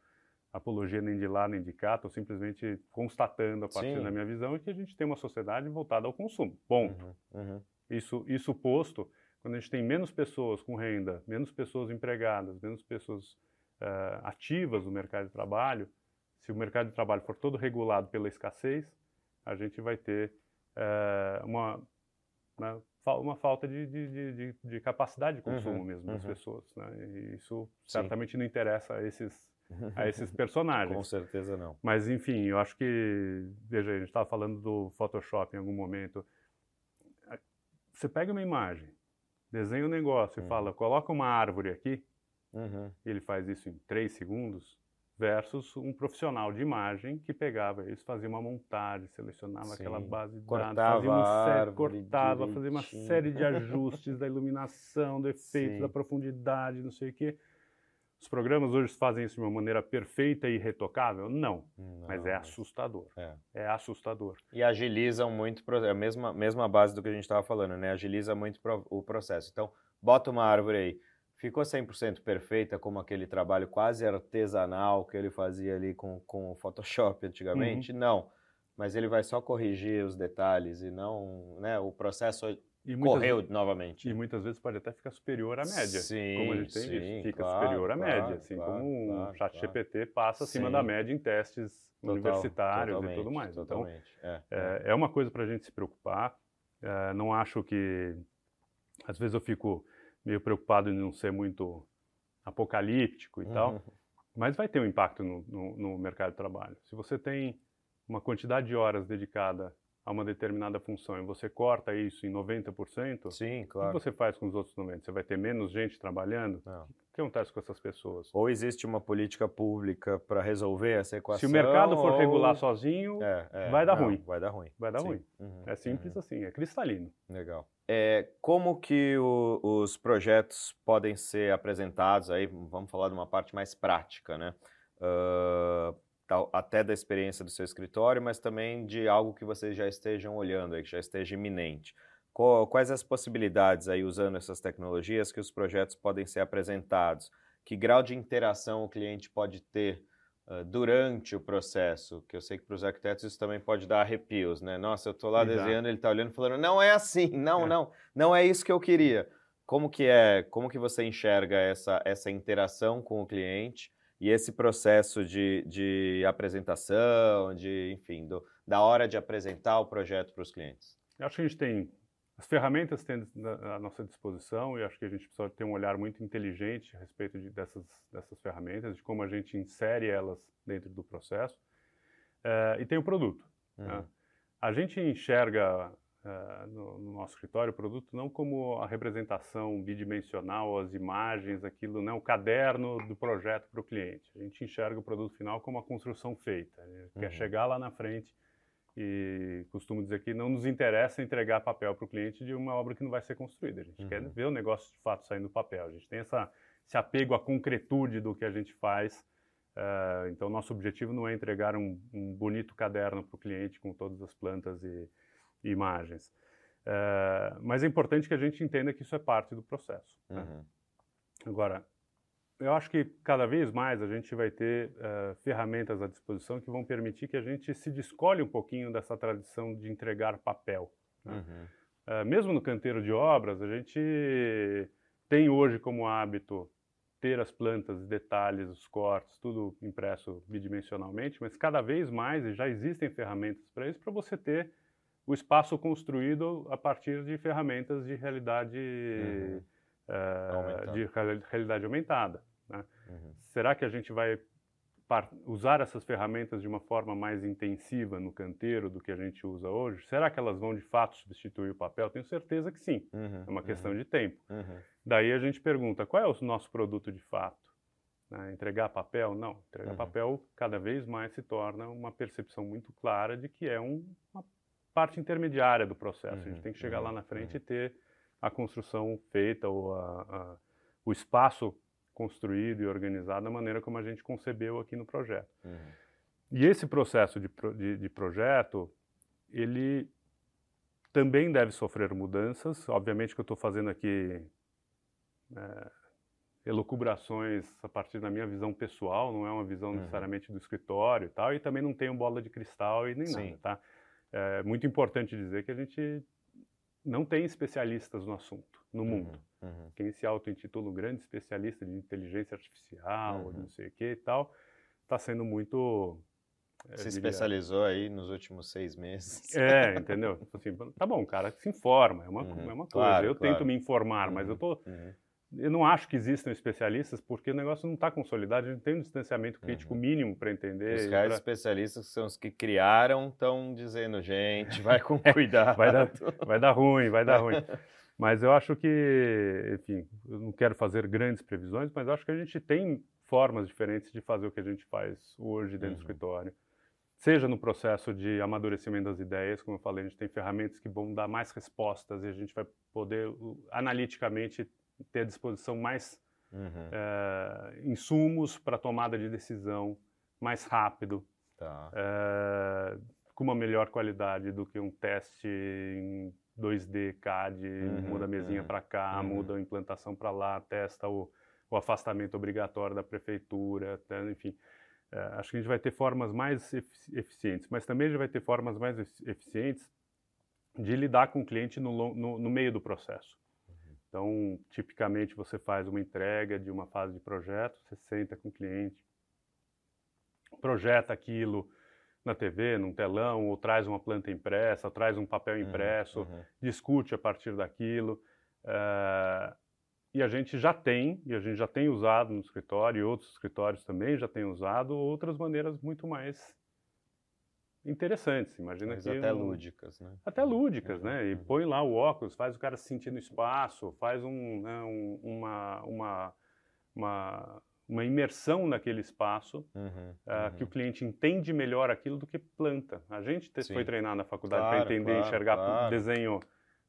apologia nem de lá nem de cá, estou simplesmente constatando a partir Sim. da minha visão que a gente tem uma sociedade voltada ao consumo. Ponto. Uhum. Uhum. Isso, isso posto, quando a gente tem menos pessoas com renda, menos pessoas empregadas, menos pessoas uh, ativas no mercado de trabalho, se o mercado de trabalho for todo regulado pela escassez, a gente vai ter uh, uma, uma uma falta de, de, de, de capacidade de consumo uhum, mesmo das uhum. pessoas. Né? E isso certamente Sim. não interessa a esses, a esses <laughs> personagens. Com certeza não. Mas, enfim, eu acho que, veja, a gente estava falando do Photoshop em algum momento. Você pega uma imagem, desenha um negócio uhum. e fala, coloca uma árvore aqui, uhum. e ele faz isso em três segundos, versus um profissional de imagem que pegava isso, fazia uma montagem, selecionava Sim. aquela base de cortava dados, fazia uma série, cortava, direitinho. fazia uma série de <laughs> ajustes da iluminação, do efeito, Sim. da profundidade, não sei o quê. Os programas hoje fazem isso de uma maneira perfeita e irretocável? Não, não mas é assustador. É. é. assustador. E agilizam muito, é a mesma, mesma base do que a gente estava falando, né? Agiliza muito o processo. Então, bota uma árvore aí ficou 100% perfeita como aquele trabalho quase artesanal que ele fazia ali com, com o Photoshop antigamente? Uhum. Não, mas ele vai só corrigir os detalhes e não, né, o processo correu vezes, novamente. E muitas vezes pode até ficar superior à média, sim, como a gente tem sim, fica claro, superior à claro, média, assim claro, como o chat GPT passa acima sim. da média em testes Total, universitários e tudo mais. Então, é, é, é. é uma coisa para a gente se preocupar, é, não acho que, às vezes eu fico meio preocupado em não ser muito apocalíptico e uhum. tal, mas vai ter um impacto no, no, no, mercado de trabalho. Se você tem uma quantidade de horas dedicada a uma determinada função e você corta isso em 90%, Sim, claro. o que você faz com os outros 90%? Você vai ter menos gente trabalhando? Não. O que acontece com essas pessoas? Ou existe uma política pública para resolver essa equação. Se o mercado for ou... regular sozinho, é, é, vai dar não, ruim. Vai dar ruim. Vai dar Sim. ruim. Uhum, é simples uhum. assim, é cristalino. Legal. É, como que o, os projetos podem ser apresentados aí? Vamos falar de uma parte mais prática, né? Uh, tal, até da experiência do seu escritório, mas também de algo que vocês já estejam olhando, aí, que já esteja iminente. Quais as possibilidades aí usando essas tecnologias que os projetos podem ser apresentados? Que grau de interação o cliente pode ter uh, durante o processo? Que eu sei que para os arquitetos isso também pode dar arrepios, né? Nossa, eu estou lá Exato. desenhando, ele está olhando, falando, não é assim, <laughs> não, é. não, não é isso que eu queria. Como que é? Como que você enxerga essa essa interação com o cliente? E esse processo de, de apresentação, de, enfim, do, da hora de apresentar o projeto para os clientes? Eu acho que a gente tem as ferramentas têm à nossa disposição e acho que a gente precisa ter um olhar muito inteligente a respeito de, dessas, dessas ferramentas, de como a gente insere elas dentro do processo. É, e tem o produto. Uhum. Né? A gente enxerga uh, no, no, nosso escritório o produto não como a representação bidimensional, as imagens, aquilo, né, o caderno do projeto para o cliente. A gente enxerga o produto final como a construção feita. A gente uhum. quer chegar lá na frente e costumo dizer que não nos interessa entregar papel para o cliente de uma obra que não vai ser construída. A gente uhum. quer ver o negócio de fato saindo do papel. A gente tem essa, esse apego à concretude do que a gente faz. Uh, então, nosso objetivo não é entregar um, um bonito caderno para o cliente com todas as plantas e, imagens. É, mas é importante que a gente entenda que isso é parte do processo. Né? Uhum. Agora, eu acho que cada vez mais a gente vai ter uh, ferramentas à disposição que vão permitir que a gente se descolhe um pouquinho dessa tradição de entregar papel. Né? Uhum. uh, mesmo no canteiro de obras, a gente tem hoje como hábito ter as plantas, detalhes, os cortes, tudo impresso bidimensionalmente, mas cada vez mais já existem ferramentas para isso, para você ter o espaço construído a partir de ferramentas de realidade uhum. uh, de realidade aumentada. Né? Uhum. Será que a gente vai usar essas ferramentas de uma forma mais intensiva no canteiro do que a gente usa hoje? Será que elas vão de fato substituir o papel? Tenho certeza que sim. Uhum, é uma questão uhum. de tempo. Uhum. Daí a gente pergunta qual é o nosso produto de fato? Né? Entregar papel? Não. Entregar uhum. papel cada vez mais se torna uma percepção muito clara de que é um, uma parte intermediária do processo. a gente uhum, tem que chegar lá uhum, na frente e ter a construção feita ou a, a, o espaço construído e organizado da maneira como a gente concebeu aqui no projeto. Uhum. E esse processo de, de, de, projeto, ele também deve sofrer mudanças. Obviamente que eu estou fazendo aqui é, elucubrações a partir da minha visão pessoal, não é uma visão uhum. necessariamente do escritório e tal, e também não tenho bola de cristal e nem Sim. nada, tá? É muito importante dizer que a gente não tem especialistas no assunto, no uhum, mundo. Uhum. Quem se auto-intitula um grande especialista de inteligência artificial, uhum. não sei o que e tal, está sendo muito... É, se diria, especializou aí nos últimos seis meses. É, entendeu? Tipo assim, tá bom, cara, se informa, é uma, uhum. é uma coisa. Claro, eu claro. tento me informar, mas eu tô... Uhum. Eu não acho que existam especialistas porque o negócio não está consolidado, a gente tem um distanciamento crítico uhum. mínimo para entender. Os reais pra... especialistas são os que criaram estão dizendo, gente, vai com <laughs> cuidado. vai, dar, vai dar ruim, vai dar ruim. Mas eu acho que, enfim, eu não quero fazer grandes previsões, mas acho que a gente tem formas diferentes de fazer o que a gente faz hoje dentro uhum. do escritório. Seja no processo de amadurecimento das ideias, como eu falei, a gente tem ferramentas que vão dar mais respostas e a gente vai poder analiticamente ter à disposição mais uhum. é, insumos para tomada de decisão mais rápido, tá. é, com uma melhor qualidade do que um teste em 2D, CAD, uhum, muda a mesinha uhum, para cá, uhum. muda a implantação para lá, testa o, o, afastamento obrigatório da prefeitura, enfim. É, acho que a gente vai ter formas mais eficientes, mas também a gente vai ter formas mais eficientes de lidar com o cliente no, no, no meio do processo. Então, tipicamente, você faz uma entrega de uma fase de projeto, você senta com o cliente, projeta aquilo na TV, num telão, ou traz uma planta impressa, traz um papel uhum, impresso, uhum. discute a partir daquilo. Uh, e a gente já tem, e a gente já tem usado no escritório, e outros escritórios também já têm usado outras maneiras muito mais interessantes. Imagina Mas que até um, lúdicas, né? Até lúdicas, né? E uhum. põe lá o óculos, faz o cara se sentir no espaço, faz um, né, um, uma, uma, uma, uma, imersão naquele espaço, uhum, uh, uhum. que o cliente entende melhor aquilo do que planta. A gente Sim. foi treinado na faculdade claro, para entender e claro, enxergar claro. desenho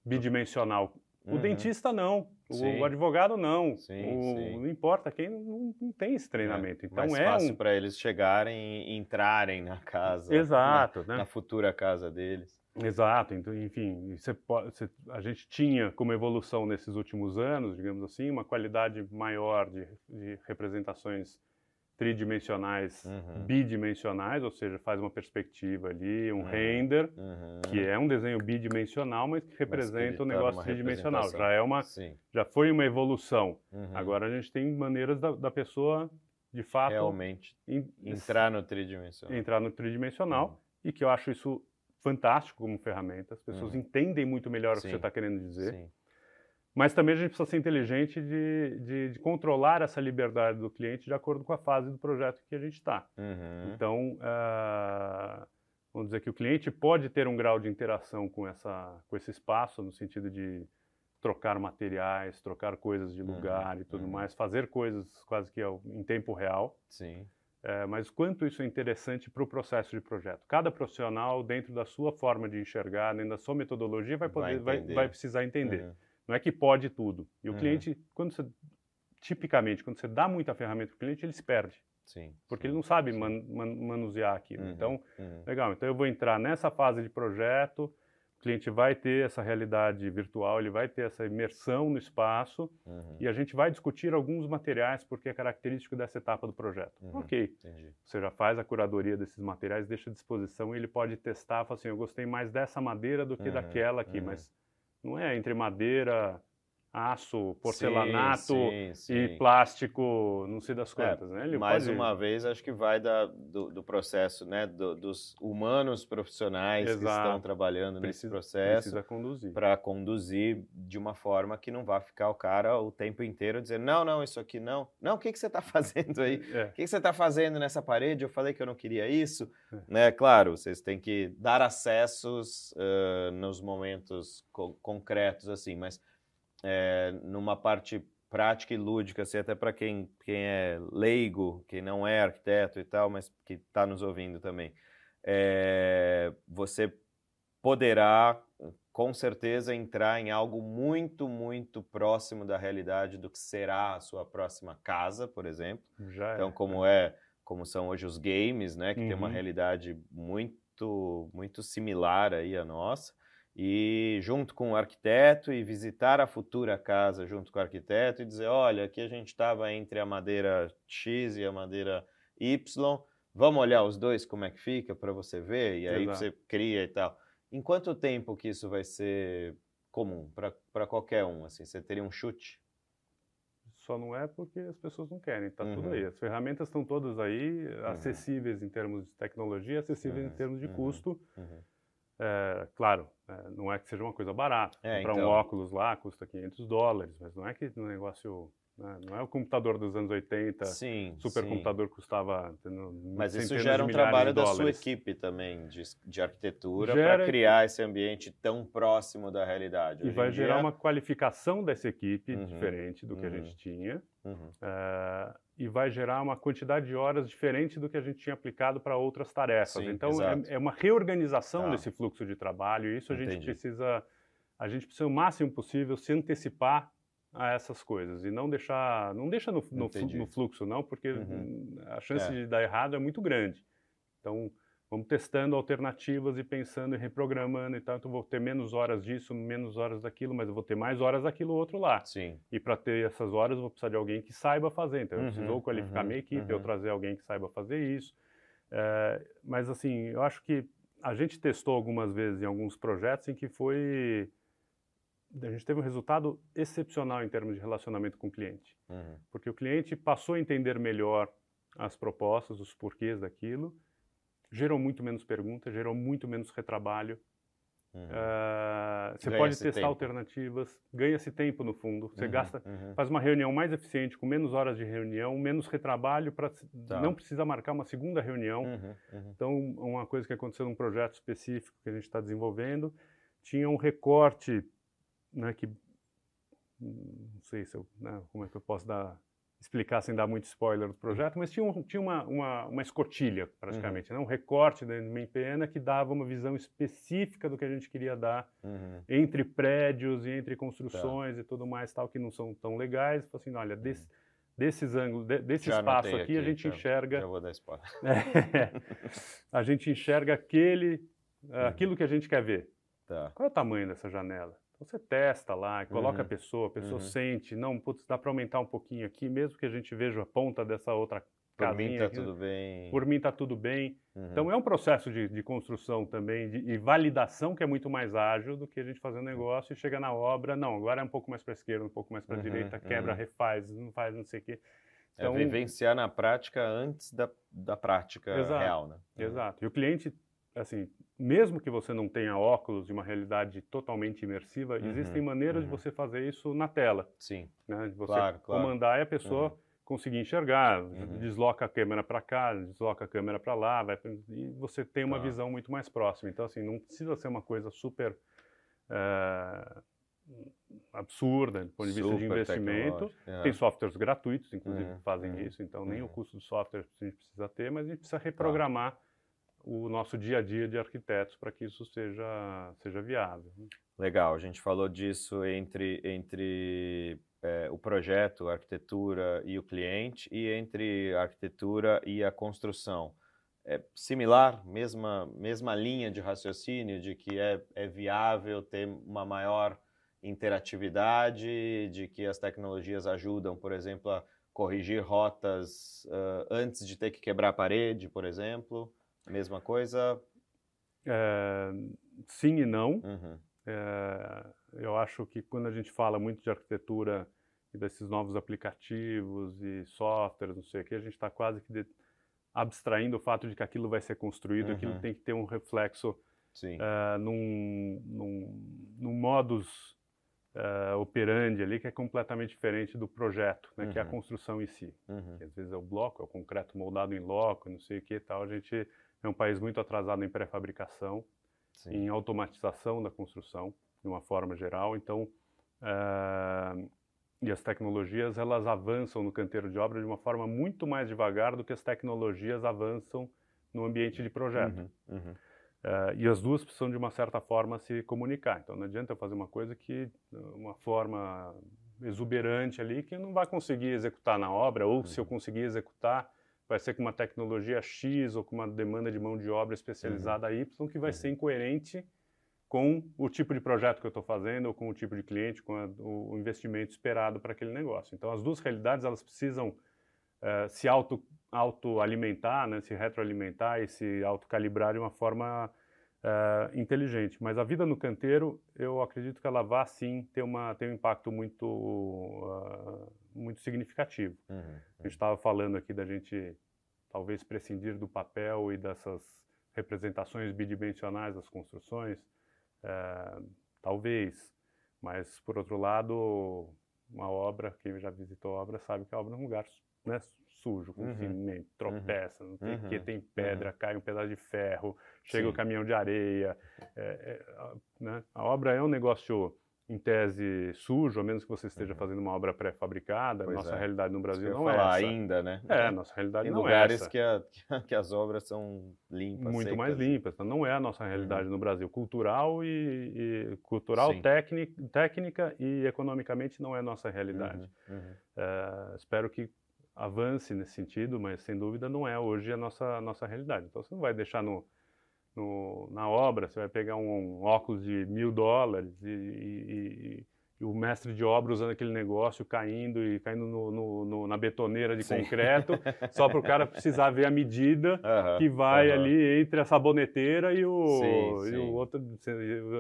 bidimensional. O uhum. dentista não. O, advogado não. Sim, o, sim. Não importa quem não, não tem esse treinamento. É, então mais é fácil um... para eles chegarem e entrarem na casa. Exato, na, né? na futura casa deles. Exato. Então, enfim, você pode, você, a gente tinha como evolução nesses últimos anos, digamos assim, uma qualidade maior de, de representações tridimensionais, uhum. bidimensionais, ou seja, faz uma perspectiva ali, um uhum. render, uhum. que é um desenho bidimensional, mas que representa o um negócio tridimensional. Já é uma, Sim. já foi uma evolução. Uhum. Agora a gente tem maneiras da, da pessoa, de fato, realmente in, entrar no tridimensional, entrar no tridimensional, uhum. e que eu acho isso fantástico como ferramenta. As pessoas uhum. entendem muito melhor Sim. o que você está querendo dizer. Sim. Mas também a gente precisa ser inteligente de, de, de, controlar essa liberdade do cliente de acordo com a fase do projeto que a gente está. Uhum. Então, uh, vamos dizer que o cliente pode ter um grau de interação com, essa, com esse espaço, no sentido de trocar materiais, trocar coisas de uhum, lugar uhum. e tudo uhum. mais, fazer coisas quase que em tempo real. Sim. É, mas quanto isso é interessante para o processo de projeto. Cada profissional, dentro da sua forma de enxergar, dentro da sua metodologia, vai, poder, vai, vai, vai precisar entender. Uhum. Não é que pode tudo. E o uhum. cliente, quando você, tipicamente, quando você dá muita ferramenta para o cliente, ele se perde. Sim. Porque sim, ele não sabe man, man, manusear aquilo. Uhum, então, uhum. legal. Então, eu vou entrar nessa fase de projeto, o cliente vai ter essa realidade virtual, ele vai ter essa imersão no espaço uhum. e a gente vai discutir alguns materiais porque é característico dessa etapa do projeto. Uhum, ok. Entendi. Você já faz a curadoria desses materiais, deixa à disposição e ele pode testar, falar assim, eu gostei mais dessa madeira do que uhum, daquela aqui, uhum. mas não é entre madeira, aço, porcelanato sim, sim, e plástico, não sei das é, quantas, é, né? Ele mais pode... uma vez, acho que vai da, do, do processo, né, do, dos humanos profissionais Exato. que estão trabalhando precisa, nesse processo para conduzir de uma forma que não vá ficar o cara o tempo inteiro dizendo não, não, isso aqui não, não, o que, que você está <laughs> fazendo aí? É. O que, que você está fazendo nessa parede? Eu falei que eu não queria isso, é. né? Claro, vocês têm que dar acessos uh, nos momentos co concretos assim, mas é, numa parte prática e lúdica, assim, até para quem, quem é leigo, quem não é arquiteto e tal, mas que está nos ouvindo também. É, você poderá, com certeza, entrar em algo muito, muito próximo da realidade do que será a sua próxima casa, por exemplo. Já então, é. como é, como são hoje os games, né, que uhum. tem uma uhum. realidade muito, muito similar aí à nossa e junto com o arquiteto e visitar a futura casa junto com o arquiteto e dizer, olha, aqui a gente estava entre a madeira X e a madeira Y, vamos olhar os dois como é que fica para você ver e aí Exato. você cria e tal. Em quanto tempo que isso vai ser comum para qualquer um? Assim, você teria um chute? Só não é porque as pessoas não querem, está uhum. tudo aí. As ferramentas estão todas aí, uhum. acessíveis em termos de tecnologia, acessíveis uhum. em termos de uhum. custo. Uhum. É, claro, é, não é que seja uma coisa barata. É, Comprar então... um óculos lá custa 500 dólares, mas não é que o negócio né? Não é o computador dos anos 80, sim, supercomputador sim. custava. Mas isso gera um trabalho da sua equipe também, de, de arquitetura, para criar esse ambiente tão próximo da realidade. Hoje e vai dia... gerar uma qualificação dessa equipe uhum, diferente do que uhum, a gente tinha. Uhum. Uh, e vai gerar uma quantidade de horas diferente do que a gente tinha aplicado para outras tarefas. Sim, então, é, é, uma reorganização tá. desse fluxo de trabalho, e isso a Entendi. gente precisa. A gente precisa o máximo possível se antecipar a essas coisas e não deixar, não deixa no, no, no fluxo não, porque uhum. a chance é. de dar errado é muito grande. Então vamos testando alternativas e pensando e reprogramando e tal. Então vou ter menos horas disso, menos horas daquilo, mas eu vou ter mais horas daquilo outro lá. Sim. E para ter essas horas eu vou precisar de alguém que saiba fazer. Então eu uhum, preciso qualificar uhum, minha equipe, uhum. eu trazer alguém que saiba fazer isso. É, mas assim, eu acho que a gente testou algumas vezes em alguns projetos em que foi a gente teve um resultado excepcional em termos de relacionamento com o cliente. Uhum. Porque o cliente passou a entender melhor as propostas, os porquês daquilo, gerou muito menos perguntas, gerou muito menos retrabalho. Uhum. Uh, você pode testar tempo. alternativas, ganha-se tempo no fundo. Você uhum, gasta, uhum. faz uma reunião mais eficiente, com menos horas de reunião, menos retrabalho, para tá. não precisa marcar uma segunda reunião. Uhum, uhum. Então, uma coisa que aconteceu num projeto específico que a gente está desenvolvendo, tinha um recorte né, que não sei se eu, né, como é que eu posso dar explicar sem dar muito spoiler do projeto, mas tinha, um, tinha uma, uma, uma, escotilha, praticamente, uhum. né? um recorte da MPN que dava uma visão específica do que a gente queria dar uhum. entre prédios e entre construções tá. e tudo mais, tal, que não são tão legais. Falei assim, olha, desse, uhum. desses ângulos, de, desse já espaço aqui, aqui, a gente já, enxerga... Já vou dar spoiler. <laughs> É, a gente enxerga aquele, uhum. aquilo que a gente quer ver. Tá. Qual é o tamanho dessa janela? Você testa lá, coloca uhum. a pessoa, a pessoa uhum. sente, não, putz, dá para aumentar um pouquinho aqui, mesmo que a gente veja a ponta dessa outra por mim está tudo bem. Por mim está tudo bem. Uhum. Então é um processo de, de construção também de, e validação que é muito mais ágil do que a gente fazer um negócio e chega na obra, não, agora é um pouco mais para a esquerda, um pouco mais para a uhum, direita, quebra, uhum. refaz, não faz, não sei o quê. É então, é vivenciar na prática antes da, da prática exato, real, né? Uhum. Exato. E o cliente assim, mesmo que você não tenha óculos de uma realidade totalmente imersiva, uhum, existem maneiras uhum. de você fazer isso na tela. Sim. Né? De você claro, comandar claro. e a pessoa uhum. conseguir enxergar, uhum. desloca a câmera para cá, desloca a câmera para lá, vai, e você tem uma claro. visão muito mais próxima. Então, assim, não precisa ser uma coisa super é, absurda do ponto de vista super de investimento. É. Tem softwares gratuitos, inclusive, que fazem uhum. isso, então nem o custo do software a gente precisa ter, mas a gente precisa reprogramar o nosso dia a dia de arquitetos para que isso seja, seja viável. Né? Legal, a gente falou disso entre, entre é, o projeto, a arquitetura e o cliente, e entre a arquitetura e a construção. É similar, mesma, mesma linha de raciocínio de que é, é viável ter uma maior interatividade, de que as tecnologias ajudam, por exemplo, a corrigir rotas uh, antes de ter que quebrar a parede, por exemplo. Mesma coisa? É, sim e não. Uhum. É, eu acho que quando a gente fala muito de arquitetura e desses novos aplicativos e softwares, não sei o que, a gente está quase que de, abstraindo o fato de que aquilo vai ser construído, uhum. aquilo tem que ter um reflexo uh, num, num, num modus uh, operandi ali que é completamente diferente do projeto, né, uhum. que é a uhum. construção em si. Uhum. às vezes é o bloco, é o concreto moldado em loco, não sei o que e tal. A gente é um país muito atrasado em pré-fabricação, em automatização da construção, de uma forma geral. Então, uh, e as tecnologias elas avançam no canteiro de obra de uma forma muito mais devagar do que as tecnologias avançam no ambiente de projeto. Uhum, uhum. Uh, e as duas precisam de uma certa forma se comunicar. Então não adianta eu fazer uma coisa que uma forma exuberante ali que eu não vai conseguir executar na obra ou uhum. se eu conseguir executar vai ser com uma tecnologia X ou com uma demanda de mão de obra especializada uhum. Y que vai ser uhum. incoerente com o tipo de projeto que eu estou fazendo ou com o tipo de cliente, com a, o investimento esperado para aquele negócio. Então as duas realidades elas precisam uh, se auto autoalimentar, né, se retroalimentar e se autocalibrar de uma forma uh, inteligente. Mas a vida no canteiro, eu acredito que ela vá sim ter, uma, ter um impacto muito, uh, muito significativo. Uhum, uhum. A gente estava falando aqui da gente talvez prescindir do papel e dessas representações bidimensionais das construções, uh, talvez. Mas, por outro lado, uma obra, quem já visitou a obra sabe que a obra é um lugar né, sujo, com uhum. cimento, uhum. tropeça, não tem uhum. que, tem pedra, uhum. cai um pedaço de ferro, chega Sim. o caminhão de areia. É, é, né? A obra é um negócio em tese sujo, a menos que você esteja uhum. fazendo uma obra pré-fabricada. Nossa é. realidade no Brasil não é essa. ainda, né? É, nossa realidade Tem não é essa. que, a, que as obras são limpas, Muito secas. mais limpas. Então não é a nossa realidade uhum. no Brasil. Cultural e, e cultural, técnica, técnica e economicamente não é a nossa realidade. Uhum. uhum. É, espero que avance nesse sentido, mas sem dúvida não é hoje a nossa, a nossa realidade. Então você não vai deixar no, no, na obra, você vai pegar um, um óculos de mil dólares e, e, e, o mestre de obra usando aquele negócio, caindo e caindo no, no, na betoneira de Sim. concreto, <laughs> só para o cara precisar ver a medida uhum, que vai uhum. ali entre a saboneteira e o, sim, sim. e o outro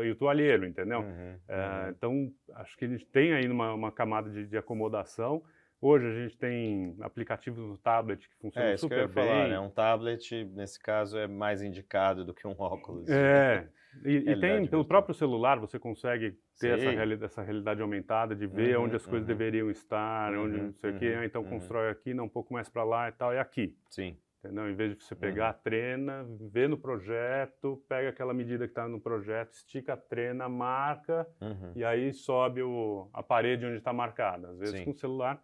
e o toalheiro, entendeu? Uhum, é, então acho que a gente tem aí uma, uma camada de, de acomodação Hoje a gente tem aplicativos no tablet que funcionam é, super que eu ia bem. Falar, né? Um tablet, nesse caso, é mais indicado do que um óculos. É. E, <laughs> e tem, pelo próprio celular, você consegue ter essa, reali essa, realidade aumentada de ver uhum, onde as coisas uhum. deveriam estar, uhum, onde não sei o uhum, quê. Ah, então uhum. constrói aqui, não um pouco mais para lá e tal, é aqui. Sim. Entendeu? Em vez de você pegar uhum. a trena, ver no projeto, pega aquela medida que está no projeto, estica a trena, marca e aí sobe o, a parede onde está marcada. Às vezes Sim. com o celular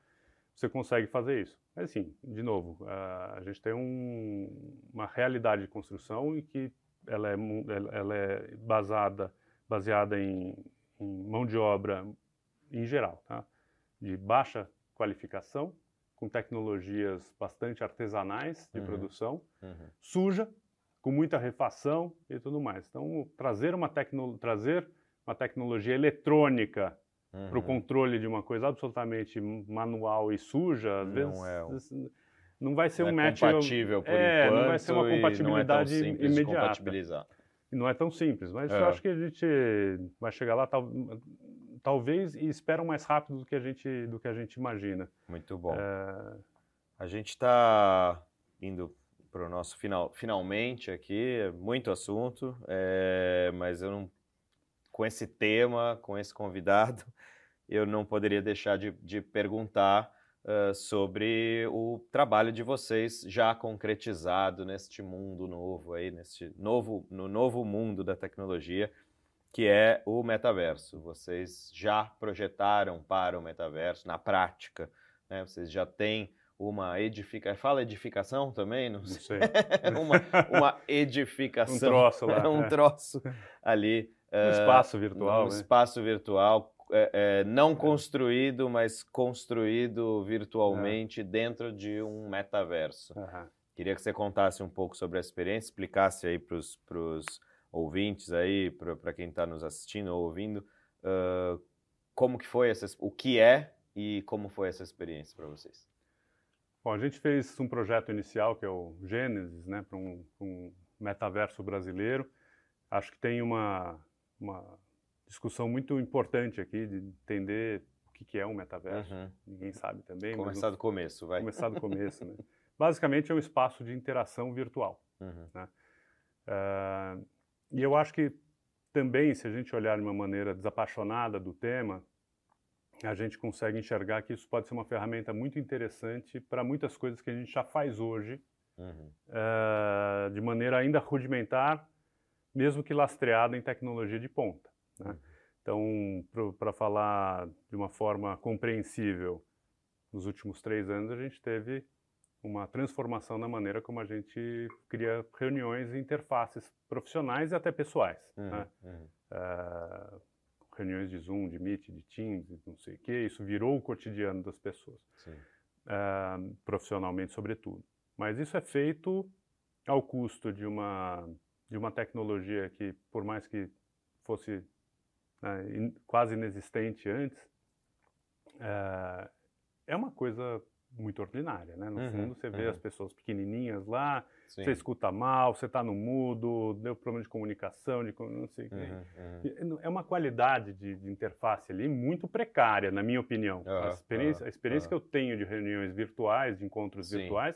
você consegue fazer isso. Mas assim, de novo, a gente tem um, uma realidade de construção em que ela é, ela é basada, baseada em, em, mão de obra em geral, tá? de baixa qualificação, com tecnologias bastante artesanais de uhum. produção, uhum. suja, com muita refação e tudo mais. Então, trazer uma, tecno, trazer uma tecnologia eletrônica uhum. para o controle de uma coisa absolutamente manual e suja, às não vezes é não vai ser não um é match compatível por é, enquanto, não vai ser uma compatibilidade não é tão imediata. compatibilizar. E não é tão simples, mas é. eu acho que a gente vai chegar lá tal, talvez e esperam mais rápido do que a gente do que a gente imagina. Muito bom. É... A gente está indo para o nosso final, finalmente aqui, muito assunto, é, mas eu não com esse tema, com esse convidado, <laughs> eu não poderia deixar de, de perguntar uh, sobre o trabalho de vocês já concretizado neste mundo novo aí, neste novo, no novo mundo da tecnologia, que é o metaverso. Vocês já projetaram para o metaverso na prática, né? Vocês já têm uma edificação. Fala edificação também? Não sei. Não sei. <laughs> uma, uma <laughs> edificação. Um troço lá. um é. troço ali um espaço virtual. Um né? espaço virtual é, é, não construído, mas construído virtualmente é. dentro de um metaverso. Uhum. Queria que você contasse um pouco sobre a experiência, explicasse aí para os ouvintes aí, para quem está nos assistindo ou ouvindo, uh, como que foi essa, o que é e como foi essa experiência para vocês. Bom, a gente fez um projeto inicial que é o Gênesis, né, para um, um metaverso brasileiro. Acho que tem uma uma discussão muito importante aqui de entender o que, que é um metaverso. Uhum. Ninguém sabe também. Começar do começo, vai. Começar do começo, né? <laughs> Basicamente é um espaço de interação virtual. Uhum. Né? Uh, e eu acho que também, se a gente olhar de uma maneira desapaixonada do tema, a gente consegue enxergar que isso pode ser uma ferramenta muito interessante para muitas coisas que a gente já faz hoje, uhum. uh, de maneira ainda rudimentar, mesmo que lastreada em tecnologia de ponta. Né? Então, para falar de uma forma compreensível, nos últimos três anos a gente teve uma transformação na maneira como a gente cria reuniões e interfaces profissionais e até pessoais. Uhum, né? uhum. Uh, reuniões de Zoom, de Meet, de Teams, não sei o quê, isso virou o cotidiano das pessoas, uh, profissionalmente sobretudo. Mas isso é feito ao custo de uma, de uma tecnologia que, por mais que fosse né, in, quase inexistente antes, uh, é uma coisa muito ordinária, né? No uhum, fundo, você vê uhum. as pessoas pequenininhas lá, Sim. você escuta mal, você está no mudo, deu problema de comunicação, de não sei uhum, uhum. É uma qualidade de, de, interface ali muito precária, na minha opinião. a experiência, a experiência que eu tenho de reuniões virtuais, de encontros Sim. virtuais,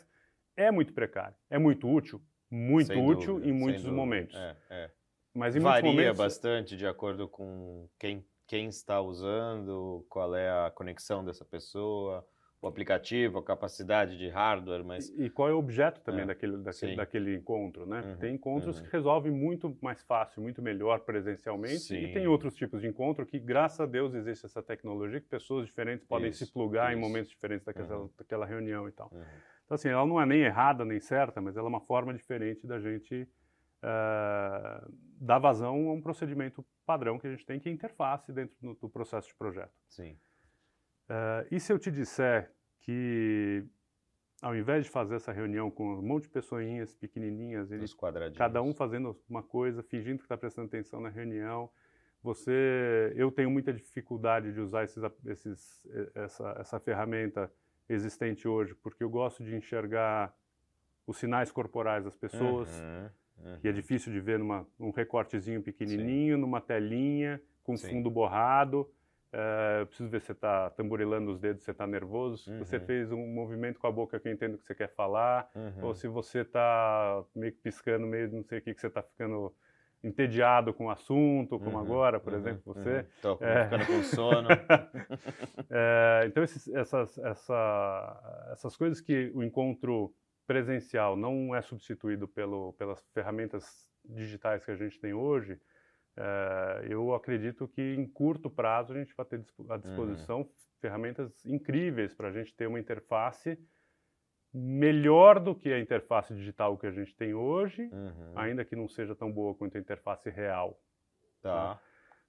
é muito precária. É muito útil, muito sem útil dúvida, em muitos momentos. É, é. Mas em Varia momentos... bastante de acordo com quem, quem está usando, qual é a conexão dessa pessoa o aplicativo, a capacidade de hardware, mas... E, e qual é o objeto também é. daquele, daquele, daquele, encontro, né? Uhum, tem encontros uhum. que resolvem muito mais fácil, muito melhor presencialmente, Sim. e tem outros tipos de encontro que, graças a Deus, existe essa tecnologia que pessoas diferentes podem isso, se plugar isso. em momentos diferentes daquela, uhum. daquela reunião e tal. Então, assim, ela não é nem errada nem certa, mas ela é uma forma diferente da gente uh, dar vazão a um procedimento padrão que a gente tem, que é interface dentro do, do processo de projeto. Sim. Uh, e se eu te disser que, ao invés de fazer essa reunião com um monte de pessoinhas pequenininhas, eles, cada um fazendo uma coisa, fingindo que está prestando atenção na reunião, você, eu tenho muita dificuldade de usar esses, esses, essa, essa ferramenta existente hoje, porque eu gosto de enxergar os sinais corporais das pessoas, uhum, uhum. que é difícil de ver numa, num recortezinho pequenininho, Sim. numa telinha, com Sim. fundo borrado. Uh, preciso ver se você está tamborilando os dedos, se você está nervoso, se uhum. você fez um movimento com a boca que eu entendo que você quer falar, uhum. ou se você está meio que piscando, meio não sei o que, que você está ficando entediado com o assunto, como uhum. agora, por uhum. exemplo, você. Estou uhum. é... ficando com sono. <laughs> é, então, esses, essas, essa, essas coisas que o encontro presencial não é substituído pelo, pelas ferramentas digitais que a gente tem hoje, Uh, eu acredito que em curto prazo a gente vai ter à disposição uhum. ferramentas incríveis para a gente ter uma interface melhor do que a interface digital que a gente tem hoje, uhum. ainda que não seja tão boa quanto a interface real. Tá. Né?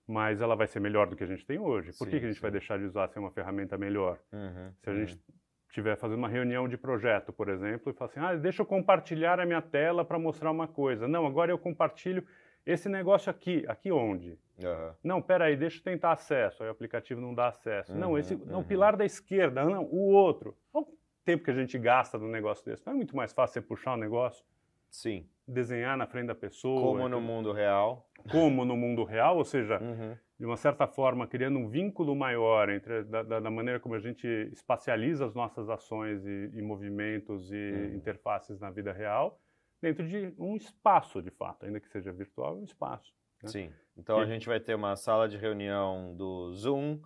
Mas ela vai ser melhor do que a gente tem hoje. Por sim, que, que a gente sim. vai deixar de usar ser uma ferramenta melhor? Uhum. Se a gente uhum. estiver fazendo uma reunião de projeto, por exemplo, e falar assim, ah, deixa eu compartilhar a minha tela para mostrar uma coisa. Não, agora eu compartilho esse negócio aqui, aqui onde? Uhum. Não, peraí, deixa eu tentar acesso. Aí o aplicativo não dá acesso. Uhum, não, esse, uhum. não, pilar da esquerda, não, o outro. Tempo que a gente gasta num negócio desse. Não é muito mais fácil você puxar o negócio? Sim. Desenhar na frente da pessoa. Como no mundo real. Como no mundo real, ou seja, uhum. de uma certa forma, criando um vínculo maior entre da, da maneira como a gente espacializa as nossas ações e, e movimentos e uhum. interfaces na vida real dentro de um espaço, de fato, ainda que seja virtual, um espaço. Né? Sim. Então e... a gente vai ter uma sala de reunião do Zoom,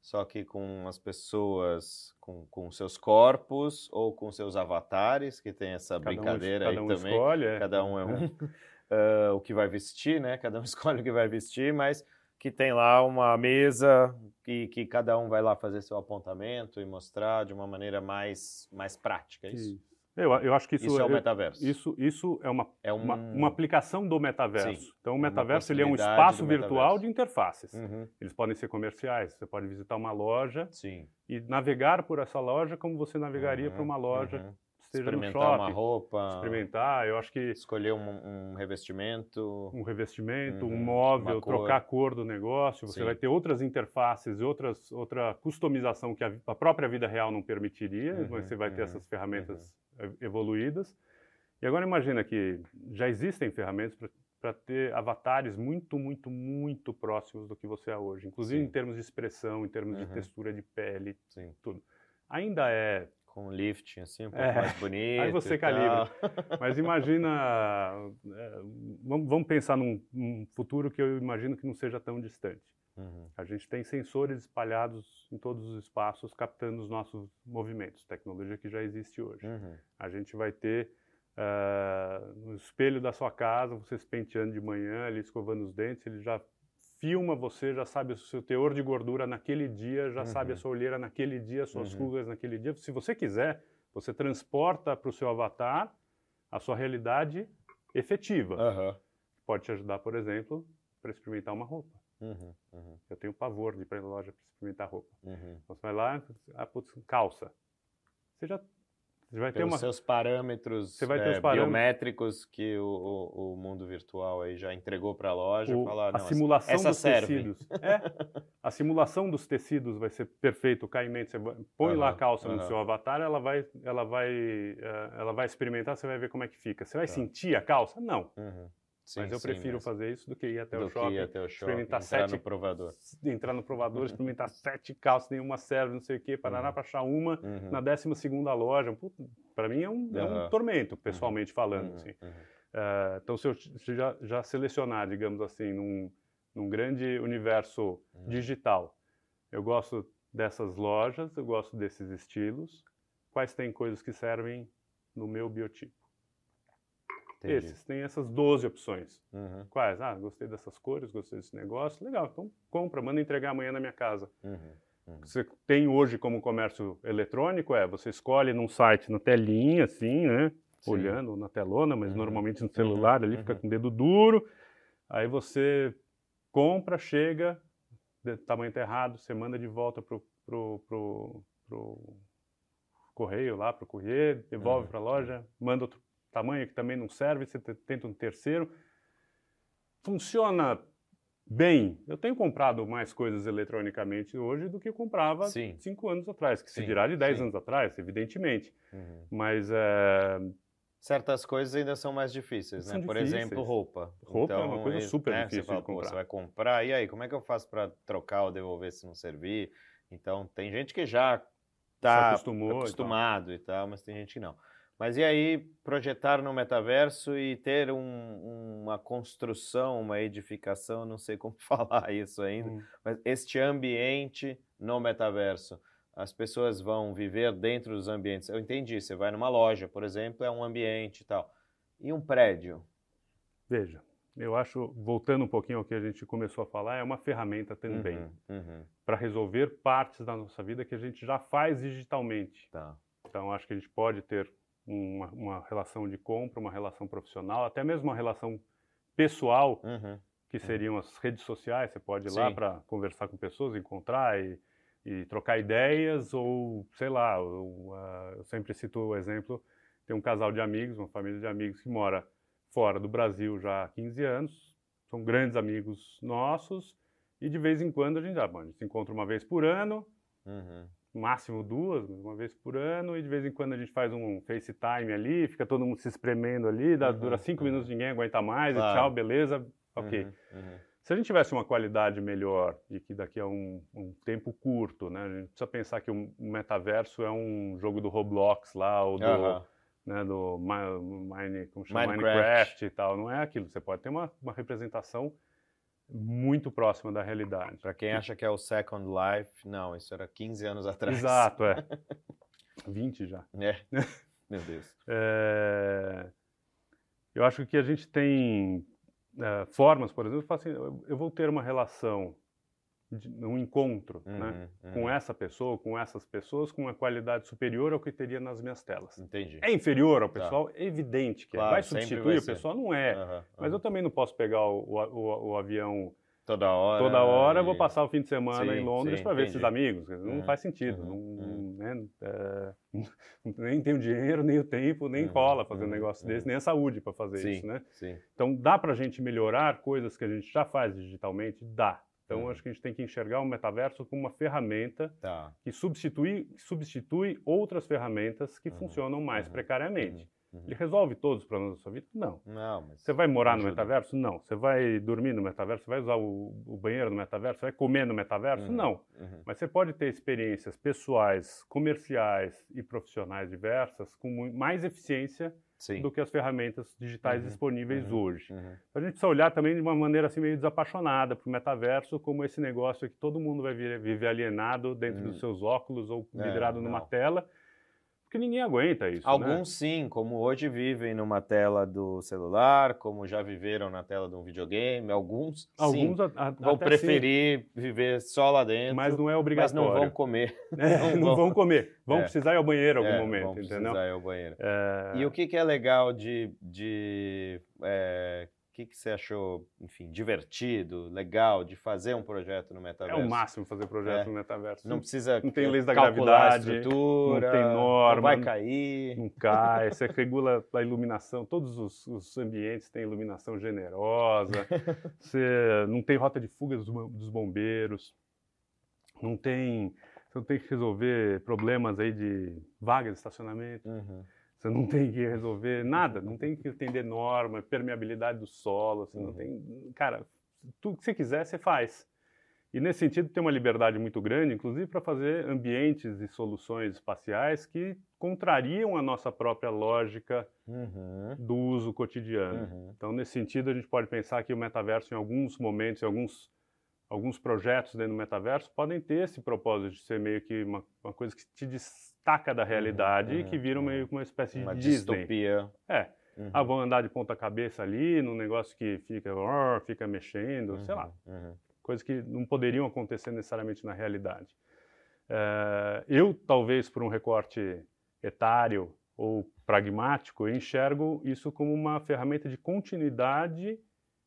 só que com as pessoas com, com seus corpos ou com seus avatares, que tem essa cada brincadeira um, aí um também. Escolhe, é. Cada um é um. <laughs> uh, o que vai vestir, né? Cada um <laughs> escolhe o que vai vestir, mas que tem lá uma mesa que, que cada um vai lá fazer seu apontamento e mostrar de uma maneira mais, mais prática, é isso? Eu, eu acho que isso, isso é o metaverso. Isso, isso é, uma, é um... uma, uma, aplicação do metaverso. Sim, então, o metaverso ele é um espaço virtual de interfaces. Uhum. Eles podem ser comerciais. Você pode visitar uma loja Sim. e navegar por essa loja como você navegaria uhum. para uma loja uhum. Seja experimentar shopping, uma roupa, experimentar, eu acho que escolher um, um revestimento, um revestimento, uhum, um móvel, trocar a cor do negócio, você Sim. vai ter outras interfaces, outras outra customização que a, a própria vida real não permitiria, uhum, você vai ter uhum, essas ferramentas uhum. evoluídas. E agora imagina que já existem ferramentas para ter avatares muito, muito, muito próximos do que você é hoje, inclusive Sim. em termos de expressão, em termos uhum. de textura de pele, Sim. tudo. Ainda é com lifting assim um pouco é, mais bonito. Aí você calibra. Mas imagina, <laughs> é, vamos pensar num, num, futuro que eu imagino que não seja tão distante. Uhum. A gente tem sensores espalhados em todos os espaços captando os nossos movimentos, tecnologia que já existe hoje. Uhum. A gente vai ter uh, no espelho da sua casa, você se penteando de manhã, ali escovando os dentes, ele já filma você, já sabe o seu teor de gordura naquele dia, já uhum. sabe a sua olheira naquele dia, suas uhum. rugas naquele dia. Se você quiser, você transporta para o seu avatar a sua realidade efetiva. Uhum. Pode te ajudar, por exemplo, para experimentar uma roupa. Uhum, uhum. Eu tenho pavor de ir para a loja para experimentar roupa. Uhum. Você vai lá, ah, putz, calça. Você já você vai ter uma... seus parâmetros, você vai ter é, os parâmetros biométricos que o, o, o, mundo virtual aí já entregou para a loja. O, falar, a simulação essa dos tecidos. É, <laughs> a simulação dos tecidos vai ser perfeito. O caimento, você põe uhum, lá a calça uhum. no seu avatar, ela vai, ela vai, uh, ela vai experimentar, você vai ver como é que fica. Você vai tá. sentir a calça? Não. Uhum. Sim, mas eu sim, prefiro fazer isso do que ir até do o shopping, até o shopping experimentar entrar sete, no provador. Entrar no provador, <laughs> experimentar sete calças, nenhuma serve, não sei o quê, parará uhum. para achar uma uhum. na décima segunda loja. Para mim é um, uhum. é um tormento, pessoalmente falando. Uhum. Assim. Uh, então, se eu já, já, selecionar, digamos assim, num, num grande universo uhum. digital, eu gosto dessas lojas, eu gosto desses estilos, quais tem coisas que servem no meu biotipo. Entendi. Esses, tem essas 12 opções. Uhum. Quais? Ah, gostei dessas cores, gostei desse negócio. Legal, então compra, manda entregar amanhã na minha casa. Uhum. Uhum. Você tem hoje como comércio eletrônico, é, você escolhe num site na telinha, assim, né? Sim. Olhando na telona, mas uhum. normalmente no celular ali fica uhum. com o dedo duro. Aí você compra, chega, tamanho tá errado, você manda de volta pro, pro, pro, pro correio lá, pro correio, devolve uhum. para a loja, manda outro tamanho que também não serve, você tenta um terceiro. Funciona bem. Eu tenho comprado mais coisas eletronicamente hoje do que eu comprava sim. cinco anos atrás, que sim, se dirá de dez sim. anos atrás, evidentemente. Uhum. Mas é... certas coisas ainda são mais difíceis, né? São Por difíceis. exemplo, roupa. Roupa então, é uma coisa super né, difícil você fala, de comprar. Você vai comprar, e aí, como é que eu faço para trocar ou devolver se não servir? Então, tem gente que já está acostumado e e tal, mas tem gente que não. Mas e aí projetar no metaverso e ter um, uma construção, uma edificação, não sei como <laughs> falar isso ainda, hum. mas este ambiente no metaverso. As pessoas vão viver dentro dos ambientes. Eu entendi, você vai numa loja, por exemplo, é um ambiente e tal. E um prédio? Veja, eu acho, voltando um pouquinho ao que a gente começou a falar, é uma ferramenta também uhum, uhum. para resolver partes da nossa vida que a gente já faz digitalmente. Tá. Então, acho que a gente pode ter uma, uma, relação de compra, uma relação profissional, até mesmo uma relação pessoal, uhum. que uhum. seriam as redes sociais. Você pode ir Sim. lá para conversar com pessoas, encontrar e, e, trocar ideias, ou sei lá, eu, uh, eu sempre cito o exemplo: tem um casal de amigos, uma família de amigos que mora fora do Brasil já há 15 anos, são grandes amigos nossos, e de vez em quando a gente, ah, bom, a gente se encontra uma vez por ano. Uhum máximo duas, uma vez por ano, e de vez em quando a gente faz um FaceTime ali, fica todo mundo se espremendo ali, dá, uhum, dura cinco uhum. minutos, ninguém aguenta mais, claro. e tchau, beleza, ok. Uhum, uhum, Se a gente tivesse uma qualidade melhor e que daqui a um, um, tempo curto, né, a gente precisa pensar que o metaverso é um jogo do Roblox lá, ou do, né, do Mine, como chama? Minecraft. Minecraft e tal, não é aquilo, você pode ter uma, uma representação muito próxima da realidade. Para quem acha que é o Second Life, não, isso era 15 anos atrás. Exato, é. <laughs> 20 já. É. <laughs> Meu Deus. É... Eu acho que a gente tem é, formas, por exemplo, assim, eu vou ter uma relação um encontro né, uhum, né, uhum. com essa pessoa, com essas pessoas, com uma qualidade superior ao que teria nas minhas telas. Entendi. É inferior ao tá. pessoal? Tá. É evidente que é. claro, é. Vai substituir vai o pessoal? Não é. Uhum, Mas eu também não posso pegar o, o, o avião toda hora. Toda hora, e... vou passar o fim de semana sim, em Londres para ver esses amigos. Não uhum, faz sentido. Uhum, não, uhum. Né, é, <laughs> nem tenho dinheiro, nem o tempo, nem uhum, cola fazer um uhum, negócio desse, nem a saúde para fazer sim, isso, né? Sim. Então, dá para a gente melhorar coisas que a gente já faz digitalmente? Dá. Então, uhum. acho que a gente tem que enxergar o metaverso como uma ferramenta tá. que substitui, substitui outras ferramentas que uhum. funcionam mais uhum. precariamente. Uhum. Ele resolve todos os problemas da sua vida? Não. Não, Você vai morar ajuda. no metaverso? Não. Você vai dormir no metaverso? Você vai usar o, o banheiro no metaverso? Você vai comer no metaverso? Uhum. Não. Uhum. Mas você pode ter experiências pessoais, comerciais e profissionais diversas com mais eficiência Sim. do que as ferramentas digitais uhum. disponíveis uhum. hoje. Uhum. A gente precisa olhar também de uma maneira assim meio desapaixonada para o metaverso como esse negócio que todo mundo vai viver alienado dentro dos hum. seus óculos ou é, numa tela porque ninguém aguenta isso. Né? Alguns né? sim, como hoje vivem numa tela do celular, como já viveram na tela de um videogame. Alguns, Alguns sim, a, a, vão preferir sim. viver só lá dentro. Mas não é obrigatório. Mas não vão comer. <laughs> É, não, não, vão comer. Vão é. precisar ir ao banheiro em algum é, momento, vão entendeu? precisar ir ao banheiro. É. E o que, que é legal de, de é, que, que você achou, enfim, divertido, legal de fazer um projeto no metaverso? É o máximo fazer projeto é. no metaverso. Não precisa não tem leis da gravidade, estrutura, não tem norma, não vai cair. Não cai, você regula a iluminação, todos os, os ambientes têm iluminação generosa, <laughs> você não tem rota de fuga dos, dos bombeiros, não tem, você não tem que resolver problemas aí de vagas de estacionamento. Uhum. Você não tem que resolver nada, não tem que entender norma, permeabilidade do solo, você uhum. não tem. Cara, tudo que você quiser, você faz. E nesse sentido tem uma liberdade muito grande, inclusive para fazer ambientes e soluções espaciais que contrariam a nossa própria lógica uhum. do uso cotidiano. Uhum. Então, nesse sentido, a gente pode pensar que o metaverso, em alguns momentos, em alguns, alguns projetos dentro do metaverso, podem ter esse propósito de ser meio que uma, uma coisa que te destaca da realidade uhum, e que vira meio que uma espécie uma de distopia. Disney. É. Uhum. Ah, vão andar de ponta cabeça ali, num negócio que fica, fica mexendo, uhum, sei lá. Uhum. Coisas que não poderiam acontecer necessariamente na realidade. É, eu, talvez por um recorte etário ou pragmático, eu enxergo isso como uma ferramenta de continuidade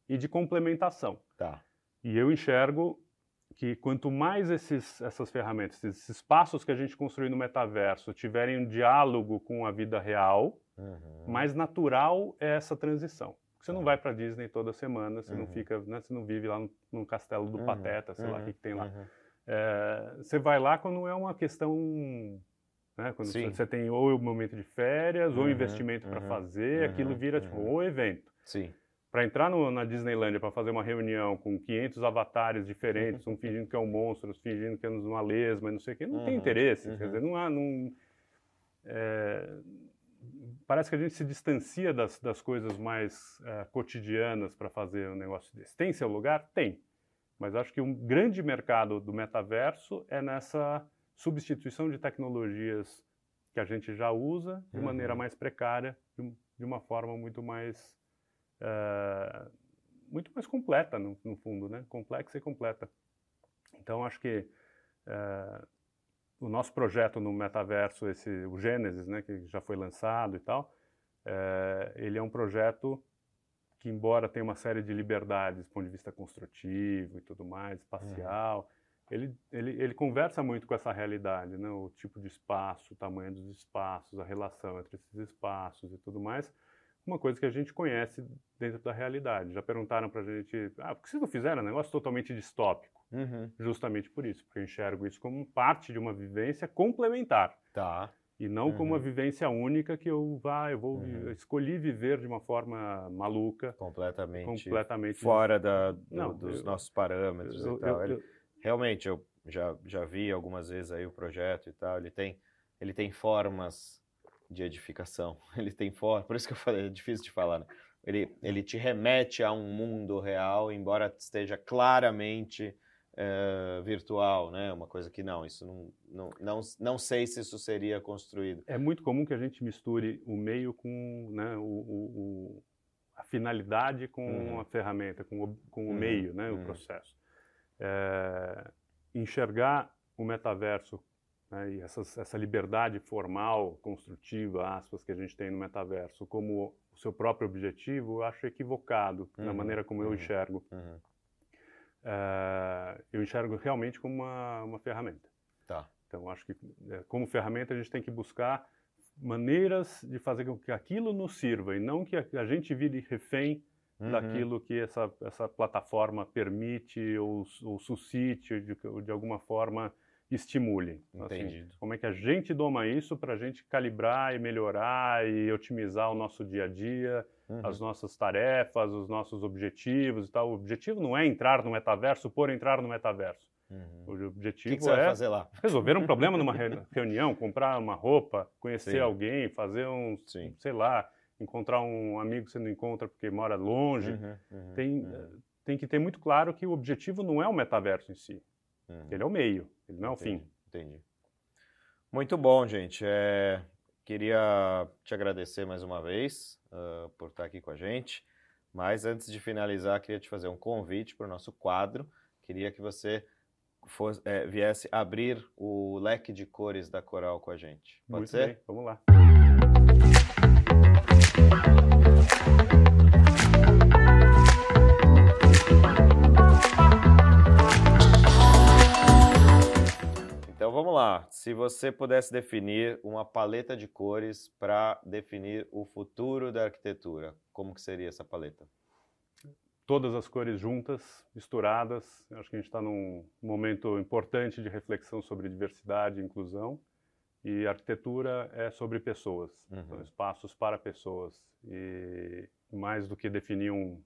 e de complementação. Tá. E eu enxergo que quanto mais esses, essas ferramentas, esses espaços que a gente construiu no metaverso tiverem um diálogo com a vida real, uhum. mais natural é essa transição. Você não tá. vai para Disney toda semana, você uhum. não fica, né, você não vive lá no, no castelo do uhum. Pateta, sei lá o uhum. que, que, tem lá. Uhum. É, você vai lá quando é uma questão né? Quando Sim. você tem ou o momento de férias, uhum, ou investimento uhum, para fazer, uhum, aquilo vira tipo o evento. Sim para entrar no, na Disneylandia para fazer uma reunião com 500 avatares diferentes, um fingindo que é um monstro, outro fingindo que é uma lesma, não sei o quê, não uhum, tem interesse. Uhum. Quer dizer, não há. Não, é, parece que a gente se distancia das, das coisas mais é, cotidianas para fazer um negócio desse. Tem seu lugar? Tem. Mas acho que um grande mercado do metaverso é nessa substituição de tecnologias que a gente já usa de uhum. maneira mais precária, de, de uma forma muito mais uh, muito mais completa, no, no, fundo, né? complexa e completa. Então, acho que uh, o nosso projeto no metaverso, esse, o Gênesis, né, que já foi lançado e tal, uh, ele é um projeto que, embora tenha uma série de liberdades do ponto de vista construtivo e tudo mais, espacial, uhum. ele, ele, ele conversa muito com essa realidade, né? o tipo de espaço, o tamanho dos espaços, a relação entre esses espaços e tudo mais, uma coisa que a gente conhece dentro da realidade. Já perguntaram para a gente, ah, por que vocês não fizeram um negócio totalmente distópico? Uhum. Justamente por isso, porque eu enxergo isso como parte de uma vivência complementar. Tá. E não uhum. como uma vivência única que eu vá, eu vou uhum. escolhi viver de uma forma maluca, completamente, completamente fora da, do, não, dos eu, nossos parâmetros eu, e tal. Eu, realmente, eu já, já vi algumas vezes aí o projeto e tal. Ele tem, ele tem formas de edificação. <laughs> Ele tem forma, por isso que eu falei, é difícil de falar, né? Ele, ele te remete a um mundo real, embora esteja claramente uh, virtual, né? Uma coisa que não, isso não, não, não, não sei se isso seria construído. É muito comum que a gente misture o meio com né, o, o, o a finalidade com uhum. a ferramenta, com o, com o uhum. meio, né, uhum. o processo. É, enxergar o metaverso né, e essas, essa liberdade formal, construtiva, aspas, que a gente tem no metaverso como o seu próprio objetivo, eu acho equivocado uhum, na maneira como uhum, eu enxergo. Uhum. Uh, eu enxergo realmente como uma, uma ferramenta. Tá. Então, acho que é, como ferramenta a gente tem que buscar maneiras de fazer com que aquilo nos sirva e não que a, gente vire refém uhum. daquilo que essa, essa plataforma permite ou, ou suscite de, de alguma forma estimule. Assim, como é que a gente doma isso para a gente calibrar e melhorar e otimizar o nosso dia a dia, uhum. as nossas tarefas, os nossos objetivos e tal. O objetivo não é entrar no metaverso por entrar no metaverso. Uhum. O objetivo que que é <laughs> resolver um problema numa <laughs> reunião, comprar uma roupa, conhecer Sim. alguém, fazer um, Sim. sei lá, encontrar um amigo que você não encontra porque mora longe. Uhum, uhum, tem, uhum. tem que ter muito claro que o objetivo não é o metaverso em si. Uhum. Ele é o meio, ele não é o fim. Entendi. Muito bom, gente. É, queria te agradecer mais uma vez uh, por estar aqui com a gente. Mas antes de finalizar, queria te fazer um convite para o nosso quadro. Queria que você fosse, é, viesse abrir o leque de cores da coral com a gente. Pode Muito ser? Bem, vamos lá. Se você pudesse definir uma paleta de cores para definir o futuro da arquitetura, como que seria essa paleta? Todas as cores juntas, misturadas. Acho que a gente está num momento importante de reflexão sobre diversidade e inclusão. E arquitetura é sobre pessoas, uhum. são espaços para pessoas. E mais do que definir um,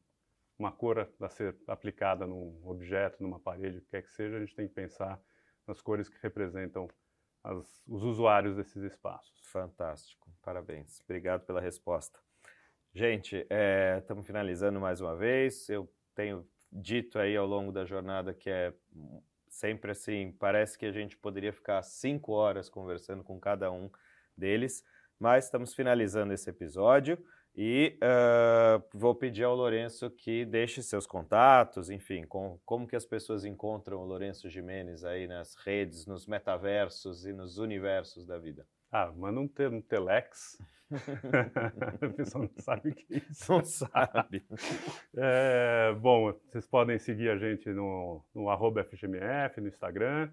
uma cor a ser aplicada num objeto, numa parede, o que quer que seja, a gente tem que pensar nas cores que representam as, os usuários desses espaços. Fantástico, parabéns. Obrigado pela resposta. Gente, estamos é, finalizando mais uma vez. Eu tenho dito aí ao longo da jornada que é sempre assim, parece que a gente poderia ficar cinco horas conversando com cada um deles, mas estamos finalizando esse episódio. E uh, vou pedir ao Lourenço que deixe seus contatos, enfim, com, como que as pessoas encontram o Lourenço Jimenez aí nas redes, nos metaversos e nos universos da vida. Ah, manda um, te um telex. <laughs> a pessoa não sabe o que é isso. Não sabe. <laughs> É, bom, vocês podem seguir a gente no, no arroba FGMF, no Instagram,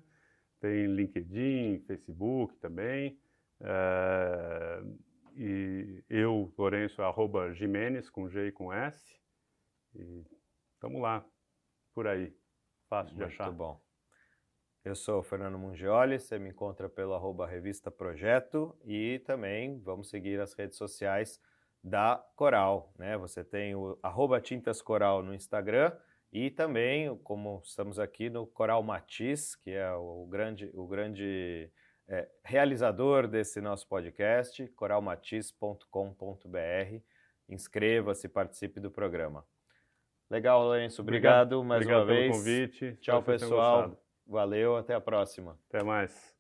tem LinkedIn, Facebook também. É, e eu, Lourenço, arroba Jimenez, com G e com S. E estamos lá, por aí. Fácil Muito de achar. Muito bom. Eu sou o Fernando Mungioli, você me encontra pelo arroba Revista Projeto e também vamos seguir as redes sociais da Coral. Né? Você tem o arroba Tintas Coral no Instagram e também, como estamos aqui no Coral Matiz, que é o grande, o grande é, realizador desse nosso podcast, coralmatiz.com.br. Inscreva-se, participe do programa. Legal, Lourenço. Obrigado, obrigado mais obrigado uma vez. Obrigado pelo convite. Tchau, pessoal. Valeu, até a próxima. Até mais.